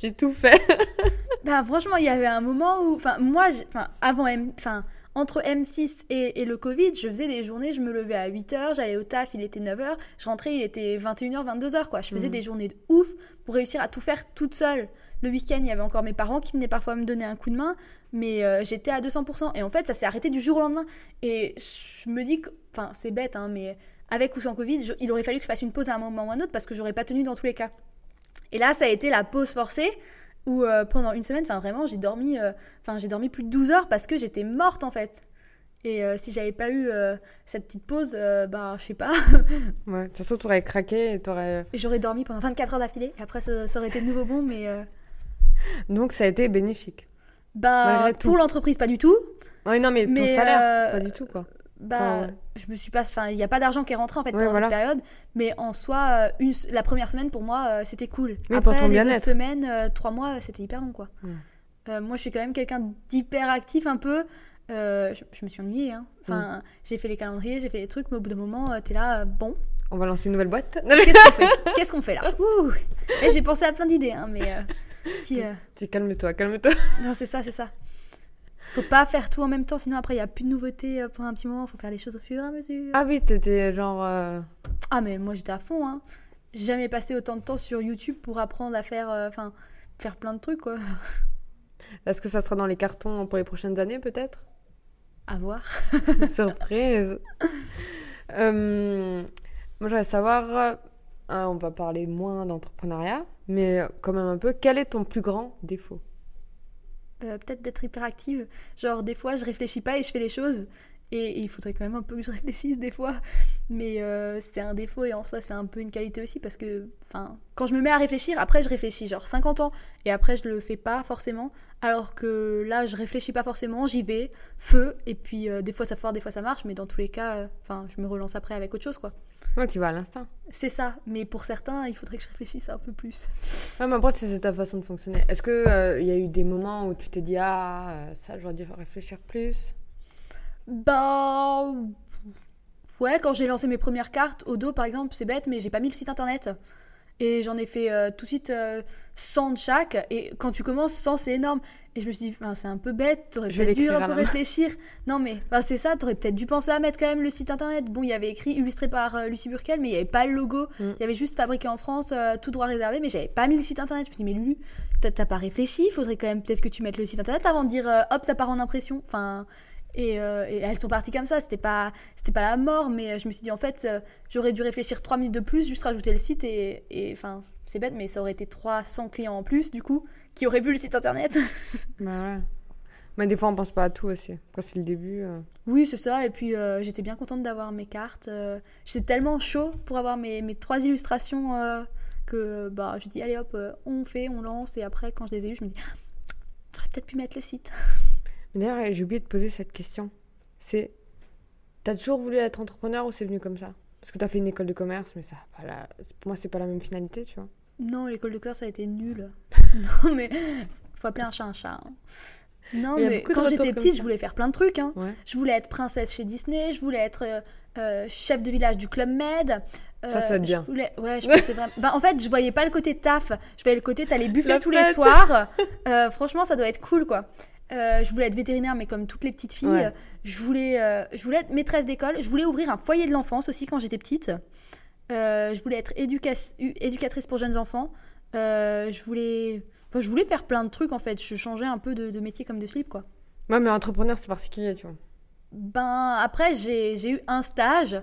J'ai tout fait. Bah franchement, il y avait un moment où, enfin moi, enfin avant, M... enfin entre M6 et, et le Covid, je faisais des journées, je me levais à 8h, j'allais au taf, il était 9h, je rentrais, il était 21h, 22h quoi. Je faisais Mhm. des journées de ouf pour réussir à tout faire toute seule. Le week-end, il y avait encore mes parents qui venaient parfois me donner un coup de main, mais euh, j'étais à 200%. Et en fait, ça s'est arrêté du jour au lendemain. Et je me dis que, enfin, c'est bête, hein, mais avec ou sans Covid, je- il aurait fallu que je fasse une pause à un moment ou à un autre parce que j'aurais pas tenu dans tous les cas. Et là, ça a été la pause forcée où euh, pendant une semaine, enfin vraiment, j'ai dormi, euh, enfin j'ai dormi plus de 12 heures parce que j'étais morte en fait. Et euh, si j'avais pas eu euh, cette petite pause, bah je sais pas, Ouais, de toute façon, t'aurais craqué et t'aurais. j'aurais dormi pendant 24 heures d'affilée. Et après, ça, ça aurait été de nouveau bon, mais Donc, ça a été bénéfique. bah pour l'entreprise pas du tout. Oui, non, mais, ton salaire, pas du tout, quoi. Bah, Enfin, je me suis pas, enfin il y a pas d'argent qui est rentré en fait Ouais, pendant voilà. cette période. Mais en soi, euh, une, la première semaine pour moi, euh, c'était cool. Oui, Après pour ton les autres semaines, euh, trois mois, c'était hyper long quoi. Ouais. Euh, moi, je suis quand même quelqu'un d'hyper actif un peu. Je, je me suis ennuyée. Hein. Enfin, Mm. j'ai fait les calendriers, j'ai fait les trucs, mais au bout d'un moment, t'es là, bon, On va lancer une nouvelle boîte. qu'est-ce qu'on fait? Qu'est-ce qu'on fait là? Ouh Et j'ai pensé à plein d'idées, hein, mais petit, calme-toi, calme-toi. non, c'est ça, c'est ça. Faut pas faire tout en même temps, sinon après il y a plus de nouveautés euh, pendant un petit moment. Faut faire les choses au fur et à mesure. Ah oui, t'étais genre. euh, Ah mais moi j'étais à fond hein. J'ai jamais passé autant de temps sur YouTube pour apprendre à faire euh, enfin faire plein de trucs quoi. Est-ce que ça sera dans les cartons pour les prochaines années, peut-être? À voir. Surprise. Euh, moi, je voudrais savoir. hein, on va parler moins d'entrepreneuriat, mais quand même un peu. Quel est ton plus grand défaut? Euh, peut-être d'être hyperactive. Genre des fois je réfléchis pas et je fais les choses. Et, il faudrait quand même un peu que je réfléchisse des fois. Mais euh, c'est un défaut et en soi c'est un peu une qualité aussi parce que enfin quand je me mets à réfléchir, après je réfléchis genre 50 ans et après je le fais pas forcément. Alors que là je réfléchis pas forcément, j'y vais, feu et puis euh, des fois ça foire, des fois ça marche, mais dans tous les cas, euh, enfin je me relance après avec autre chose quoi. Ouais, tu vas à l'instinct. C'est ça, mais pour certains, il faudrait que je réfléchisse un peu plus. Ouais, mais après, c'est ta façon de fonctionner. Est-ce qu'il il y a eu des moments où tu t'es dit Ah, ça, j'aurais dû réfléchir plus? Bah. Ouais, quand j'ai lancé mes premières cartes, au dos par exemple, c'est bête, mais j'ai pas mis le site internet. Et j'en ai fait euh, tout de suite euh, 100 de chaque. Et quand tu commences, 100 c'est énorme. Et je me suis dit, Enfin, c'est un peu bête, t'aurais peut-être dû un peu réfléchir. Non, mais enfin, c'est ça, t'aurais peut-être dû penser à mettre quand même le site internet. Bon, il y avait écrit illustré par euh, Lucie Burkel, mais il n'y avait pas le logo. Il Mm. y avait juste fabriqué en France, euh, tout droit réservé, mais j'avais pas mis le site internet. Je me suis dit, mais Lulu, t'as pas réfléchi, il faudrait quand même peut-être que tu mettes le site internet avant de dire, hop, ça part en impression. Enfin. Et, euh, et elles sont parties comme ça, c'était pas, c'était pas la mort, mais euh, je me suis dit en fait, euh, j'aurais dû réfléchir 3 minutes de plus, juste rajouter le site et, enfin, c'est bête, mais ça aurait été 300 clients en plus du coup, qui auraient vu le site internet. Bah ouais. Mais des fois, on pense pas à tout aussi. Quand c'est le début. euh. oui, c'est ça, et puis j'étais bien contente d'avoir mes cartes. j'étais tellement chaud pour avoir mes, mes trois illustrations que bah, je dis allez hop, on fait, on lance, et après quand je les ai eues, je me dis, Ah, j'aurais peut-être pu mettre le site. Mais d'ailleurs, j'ai oublié de poser cette question. C'est. T'as toujours voulu être entrepreneur ou c'est venu comme ça? Parce que t'as fait une école de commerce, mais ça, pas la- pour moi, c'est pas la même finalité, tu vois. Non, l'école de cœur, ça a été nul. non, mais faut appeler un chat un chat. hein. Non, mais quand j'étais petite, ça. je voulais faire plein de trucs. Hein. Ouais. Je voulais être princesse chez Disney, je voulais être euh, euh, chef de village du Club Med. Ça, ça va être je bien. voulais- Ouais, je pensais vraiment... bah, en fait, je voyais pas le côté taf. Je voyais le côté, buffets La tous les soirs. Euh, franchement, ça doit être cool, quoi. Euh, je voulais être vétérinaire, mais comme toutes les petites filles. Ouais. Je, voulais, euh, je voulais être maîtresse d'école. Je voulais ouvrir un foyer de l'enfance aussi quand j'étais petite. Euh, je voulais être éducatrice pour jeunes enfants. Je voulais, enfin, je voulais faire plein de trucs en fait. Je changeais un peu de, de métier comme de slip quoi. Ouais, mais entrepreneur, c'est particulier, tu vois. Ben après j'ai eu un stage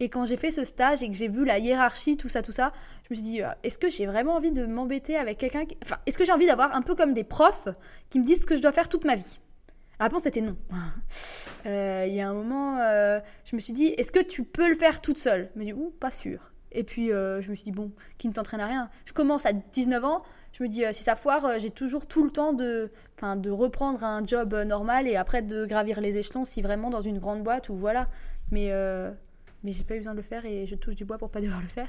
et quand j'ai fait ce stage et que j'ai vu la hiérarchie tout ça tout ça, je me suis dit euh, est-ce que j'ai vraiment envie de m'embêter avec quelqu'un enfin est-ce que j'ai envie d'avoir un peu comme des profs qui me disent ce que je dois faire toute ma vie? La réponse était non. Euh, Il y a un moment euh, je me suis dit est-ce que tu peux le faire toute seule? Je me dis ouh pas sûr. Et puis je me suis dit bon qui ne t'entraîne à rien? Je commence à 19 ans. Je me dis, si ça foire, j'ai toujours tout le temps de, de reprendre un job normal et après de gravir les échelons si vraiment dans une grande boîte ou voilà. Mais, mais j'ai pas eu besoin de le faire et je touche du bois pour pas devoir le faire.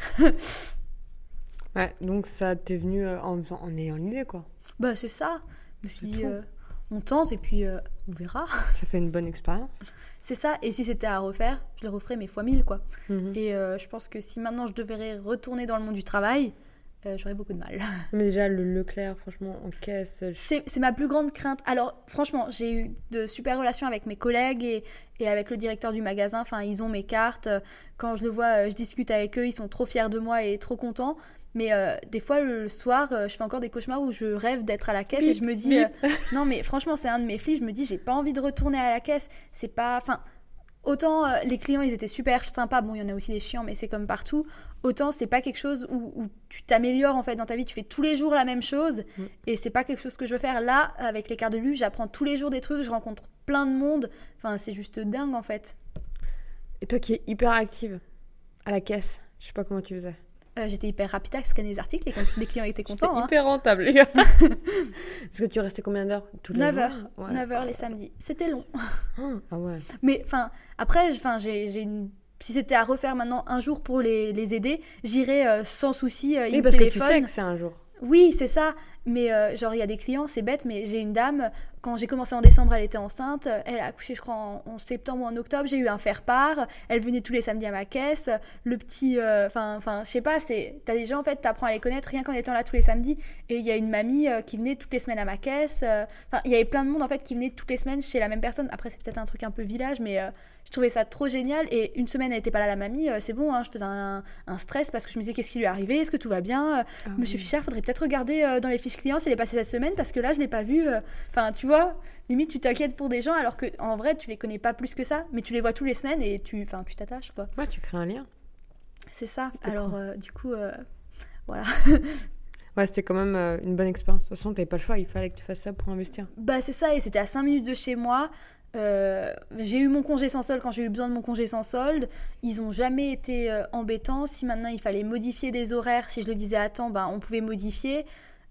Ouais, donc ça t'est venu euh, en, en ayant l'idée, quoi. bah, c'est ça. Je me suis dit, euh, on tente et puis euh, on verra. Ça fait une bonne expérience. C'est ça. Et si c'était à refaire, je le referais mais fois mille, quoi. Mhm. Et euh, je pense que si maintenant je devrais retourner dans le monde du travail, euh, j'aurais beaucoup de mal. Mais déjà, le Leclerc, franchement, en caisse, je- C'est ma plus grande crainte. Alors, franchement, j'ai eu de super relations avec mes collègues et, et avec le directeur du magasin. Enfin, ils ont mes cartes. Quand je le vois, euh, je discute avec eux. Ils sont trop fiers de moi et trop contents. Mais euh, des fois, le soir, euh, je fais encore des cauchemars où je rêve d'être à la caisse et je me dis, euh, non, mais franchement, c'est un de mes flips. Je me dis, j'ai pas envie de retourner à la caisse. C'est pas. Enfin, autant les clients, ils étaient super sympas. Bon, il y en a aussi des chiants, mais c'est comme partout. Autant c'est pas quelque chose où, où tu t'améliores en fait dans ta vie. Tu fais tous les jours la même chose Mm. et c'est pas quelque chose que je veux faire. Là, avec les quarts de lune, j'apprends tous les jours des trucs. Je rencontre plein de monde. Enfin, c'est juste dingue en fait. Et toi qui es hyper active à la caisse, je sais pas comment tu faisais. Euh, J'étais hyper rapide à scanner les articles les clients étaient contents. C'était hein. hyper rentable, les gars. Est-ce que tu restais combien d'heures Toutes les 9 jours heures, Ouais. 9 heures les samedis. C'était long. Ah, Ah ouais. Mais enfin, après, j'ai une. Si c'était à refaire maintenant un jour pour les, les aider, j'irais euh, sans souci. euh, Oui, parce que tu sais que c'est un jour. Oui, c'est ça. Mais euh, genre, il y a des clients, c'est bête, mais j'ai une dame, quand j'ai commencé en décembre, elle était enceinte. Elle a accouché, je crois, en, en septembre ou en octobre. J'ai eu un faire-part. Elle venait tous les samedis à ma caisse. Le petit. euh, Enfin, enfin, je sais pas, c'est. T'as des gens, en fait, t'apprends à les connaître rien qu'en étant là tous les samedis. Et il y a une mamie euh, qui venait toutes les semaines à ma caisse. Euh, Enfin, il y avait plein de monde, en fait, qui venait toutes les semaines chez la même personne. Après, c'est peut-être un truc un peu village, mais. euh, je trouvais ça trop génial et une semaine elle était pas là la mamie, euh, c'est bon, hein, je faisais un, un stress parce que je me disais qu'est-ce qui lui est arrivé, est-ce que tout va bien, Ah Monsieur Fischer, faudrait peut-être regarder euh, dans les fiches clients s'il est passé cette semaine parce que là, je l'ai pas vu. euh. Enfin, tu vois, limite, tu t'inquiètes pour des gens alors que en vrai, tu les connais pas plus que ça, mais tu les vois tous les semaines et tu, enfin, tu t'attaches, quoi. Ouais, tu crées un lien. C'est ça. Alors, euh, du coup, euh, voilà. Ouais, c'était quand même euh, une bonne expérience. De toute façon, t'avais pas le choix, il fallait que tu fasses ça pour investir. Bah, c'est ça, et c'était à 5 minutes de chez moi. Euh, j'ai eu mon congé sans solde quand j'ai eu besoin de mon congé sans solde. Ils ont jamais été euh, embêtants. Si maintenant il fallait modifier des horaires, si je le disais à temps, ben, on pouvait modifier.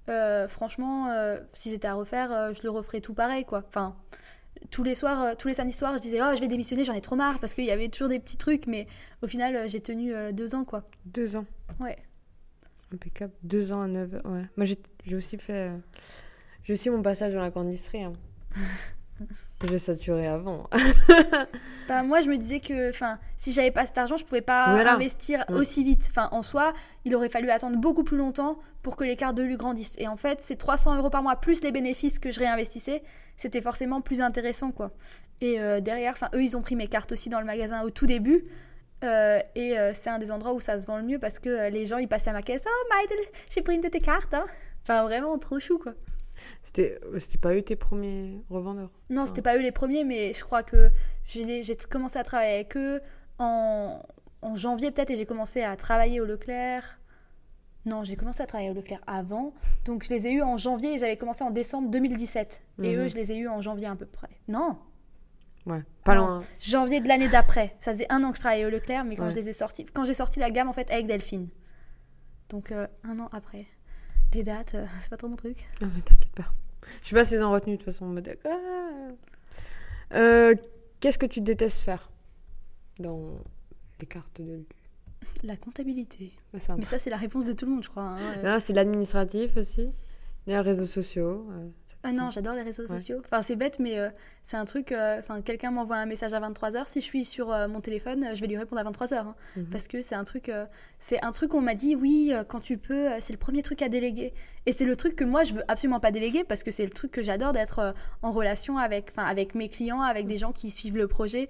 Euh, franchement, euh, si c'était à refaire, euh, je le referais tout pareil, quoi. Enfin, tous les soirs, tous les samedis soirs, je disais, oh, je vais démissionner, j'en ai trop marre, parce qu'il y avait toujours des petits trucs, mais au final, j'ai tenu deux ans, quoi. Deux ans. Ouais. Impeccable. Deux ans à neuf. Ouais. Moi, j'ai j'ai aussi fait. J'ai aussi mon passage dans la grandisserie. Hein. j'ai saturé avant. Bah, moi, je me disais que enfin, si j'avais pas cet argent, je pouvais pas Voilà. investir aussi vite. Enfin, en soi, il aurait fallu attendre beaucoup plus longtemps pour que les cartes de Lu grandissent. Et en fait, ces 300 euros par mois plus les bénéfices que je réinvestissais, c'était forcément plus intéressant, quoi. Et euh, derrière, enfin, eux, ils ont pris mes cartes aussi dans le magasin au tout début. Euh, et euh, c'est un des endroits où ça se vend le mieux parce que les gens ils passaient à ma caisse oh Maïdel j'ai pris une de tes cartes hein. enfin vraiment trop chou quoi C'était c'était pas eux tes premiers revendeurs? Non, c'était pas eux les premiers, mais je crois que j'ai commencé à travailler avec eux en, en janvier peut-être et j'ai commencé à travailler au Leclerc. Non, j'ai commencé à travailler au Leclerc avant. Donc je les ai eus en janvier et j'avais commencé en décembre 2017. Et Mhm. eux, je les ai eus en janvier à peu près. Non, Ouais. Pas Non. loin. janvier de l'année d'après. Ça faisait un an que je travaillais au Leclerc, mais quand Ouais. je les ai sortis, quand j'ai sorti la gamme en fait avec Delphine. Donc euh, un an après. Les dates, euh, c'est pas trop mon truc. Non, mais t'inquiète pas. Je sais pas s'ils ont retenu de toute façon. Mais d'accord. Euh, Qu'est-ce que tu détestes faire dans les cartes de Lu La comptabilité. Ah, Mais ça, c'est la réponse de tout le monde, je crois. hein. Non, c'est l'administratif aussi. Les réseaux sociaux. euh, Ah non, j'adore les réseaux Ouais. sociaux. Enfin, c'est bête, mais euh, c'est un truc. euh, Enfin, quelqu'un m'envoie un message à 23h. Si je suis sur euh, mon téléphone, je vais lui répondre à 23h. Mhm. Parce que c'est un truc. c'est un truc qu'on m'a dit, oui, quand tu peux, c'est le premier truc à déléguer. Et c'est le truc que moi, je veux absolument pas déléguer parce que c'est le truc que j'adore d'être euh, en relation avec, avec mes clients, avec des gens qui suivent le projet.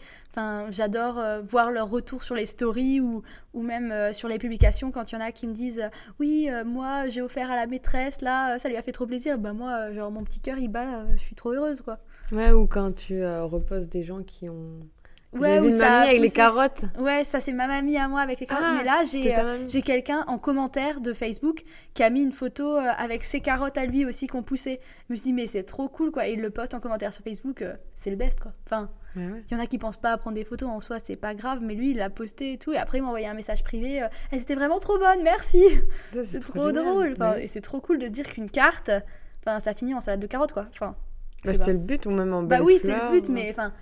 J'adore euh, voir leur retour sur les stories ou, ou même euh, sur les publications quand il y en a qui me disent oui moi j'ai offert à la maîtresse là ça lui a fait trop plaisir bah moi genre mon petit cœur il bat je suis trop heureuse quoi Ouais, ou quand tu reposes des gens qui ont. Ouais ou ça mamie avec les carottes. ouais ça c'est ma mamie à moi avec les carottes Ah, mais là j'ai euh, j'ai quelqu'un en commentaire de Facebook qui a mis une photo euh, avec ses carottes à lui aussi qu'on poussait. Je me suis dit, mais c'est trop cool quoi. Et il le poste en commentaire sur Facebook, euh, c'est le best quoi. Enfin, Ouais, ouais. il y en a qui pensent pas à prendre des photos en soi, c'est pas grave, mais lui il l'a posté et tout. Et après il m'a envoyé un message privé, euh, elles étaient vraiment trop bonnes, merci. C'est trop, drôle. Enfin, Ouais. Et c'est trop cool de se dire qu'une carte, enfin, ça finit en salade de carottes quoi. Enfin, Bah, c'était le but, ou même en bah oui, c'est le but, mais enfin,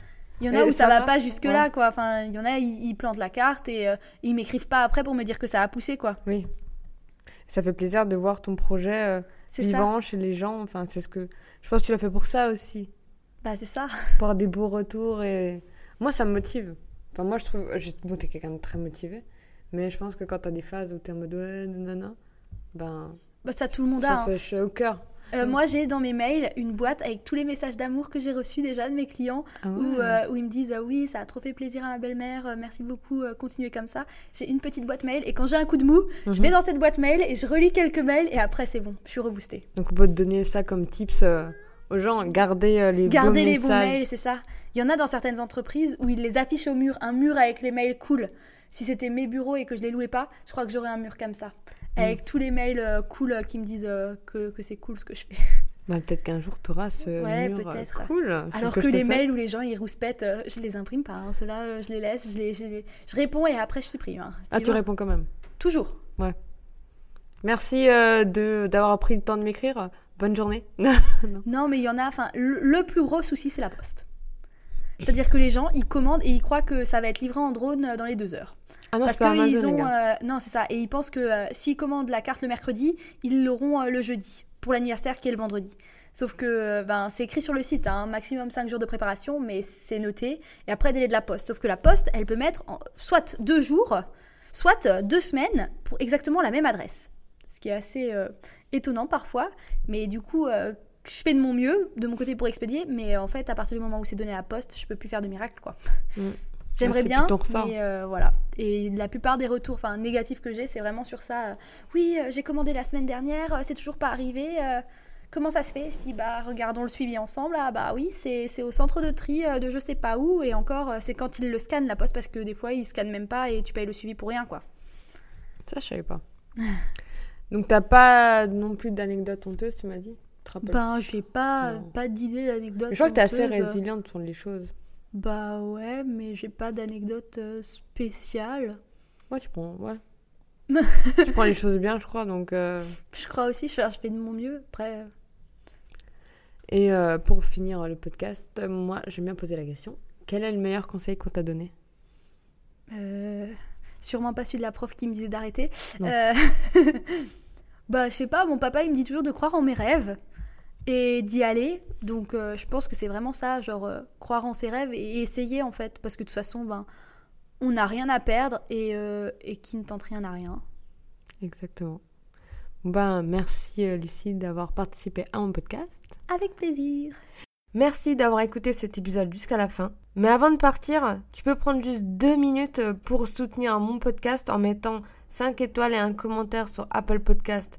il y en a Et où ça ça, va va pas jusque là quoi. Enfin, il y en a ils, plantent la carte et euh, ils m'écrivent pas après pour me dire que ça a poussé quoi. Oui. Ça fait plaisir de voir ton projet euh, ça. vivant chez les gens. Enfin, c'est ce que. Je pense que tu l'as fait pour ça aussi. Bah c'est ça. Pour avoir des beaux retours. Et moi, ça me motive. Enfin, moi, je trouve. Bon, t'es quelqu'un de très motivé. Mais je pense que quand t'as des phases où t'es en mode ouais, nanana, ben. Bah ça tout le monde a. Ça hein. fait au cœur. Euh, Mm. Moi, j'ai dans mes mails une boîte avec tous les messages d'amour que j'ai reçus déjà de mes clients Ah où, euh, où ils me disent euh, Oui, ça a trop fait plaisir à ma belle-mère, merci beaucoup, euh, continuez comme ça. J'ai une petite boîte mail et quand j'ai un coup de mou, je Mhm. vais dans cette boîte mail et je relis quelques mails et après, c'est bon, je suis reboostée. Donc, on peut te donner ça comme tips aux gens. Garder les Garder bons les bons mails, c'est ça. Il y en a dans certaines entreprises où ils les affichent au mur, un mur avec les mails cool. Si c'était mes bureaux et que je les louais pas, je crois que j'aurais un mur comme ça. Mm. Avec tous les mails euh, cool euh, qui me disent euh, que, que c'est cool ce que je fais. Bah, peut-être qu'un jour, t'auras ce Ouais, mur peut-être. cool. Alors que, les mails où les gens ils rouspètent, euh, je les imprime pas. hein. Ceux-là, euh, je les laisse, je, les, je, les- je réponds et après je supprime. hein. Ah, tu réponds quand même. Toujours. Merci euh, de d'avoir pris le temps de m'écrire. Bonne journée. Non, mais il y en a. Enfin, le, le plus gros souci, c'est la poste. C'est-à-dire que les gens, ils commandent et ils croient que ça va être livré en drone dans les deux heures. Ah non, Parce qu'ils ont. euh, non, c'est ça. Et ils pensent que euh, s'ils commandent la carte le mercredi, ils l'auront euh, le jeudi pour l'anniversaire qui est le vendredi. Sauf que ben, c'est écrit sur le site, hein, maximum 5 jours de préparation, mais c'est noté. Et après, délai de la poste. Sauf que la poste, elle peut mettre en- soit deux jours, soit deux semaines pour exactement la même adresse. Ce qui est assez étonnant parfois. Mais du coup, je fais de mon mieux de mon côté pour expédier. Mais en fait, à partir du moment où c'est donné à la poste, je peux plus faire de miracle. quoi. Mm. J'aimerais bien, mais euh, voilà. Et la plupart des retours enfin, négatifs que j'ai, c'est vraiment sur ça. euh, oui, euh, j'ai commandé la semaine dernière, c'est toujours pas arrivé. comment ça se fait? Je dis, bah, regardons le suivi ensemble. Ah, bah oui, c'est au centre de tri de je sais pas où. Et encore, c'est quand ils le scannent, la poste, parce que des fois, ils scannent même pas et tu payes le suivi pour rien, quoi. Ça, je savais pas. Donc, t'as pas non plus d'anecdotes honteuses, tu m'as dit? Ben, j'ai pas, Non. pas d'idée, d'anecdote. Je crois que t'es assez résiliente sur les choses. Bah ouais, mais j'ai pas d'anecdote euh, spéciale. Ouais, tu prends, ouais. tu prends les choses bien, je crois. Donc, euh, Je crois aussi, je fais, je fais de mon mieux. Après, Et euh, pour finir le podcast, moi, j'aime bien poser la question. Quel est le meilleur conseil qu'on t'a donné? Euh, sûrement pas celui de la prof qui me disait d'arrêter. Bah, je sais pas, mon papa il me dit toujours de croire en mes rêves et d'y aller. Donc, euh, je pense que c'est vraiment ça, genre euh, croire en ses rêves et essayer en fait. Parce que de toute façon, ben, on n'a rien à perdre et, euh, et qui ne tente rien n'a rien. Exactement. Ben, merci Lucie d'avoir participé à mon podcast. Avec plaisir. Merci d'avoir écouté cet épisode jusqu'à la fin. Mais avant de partir, tu peux prendre juste deux minutes pour soutenir mon podcast en mettant 5 étoiles et un commentaire sur Apple Podcast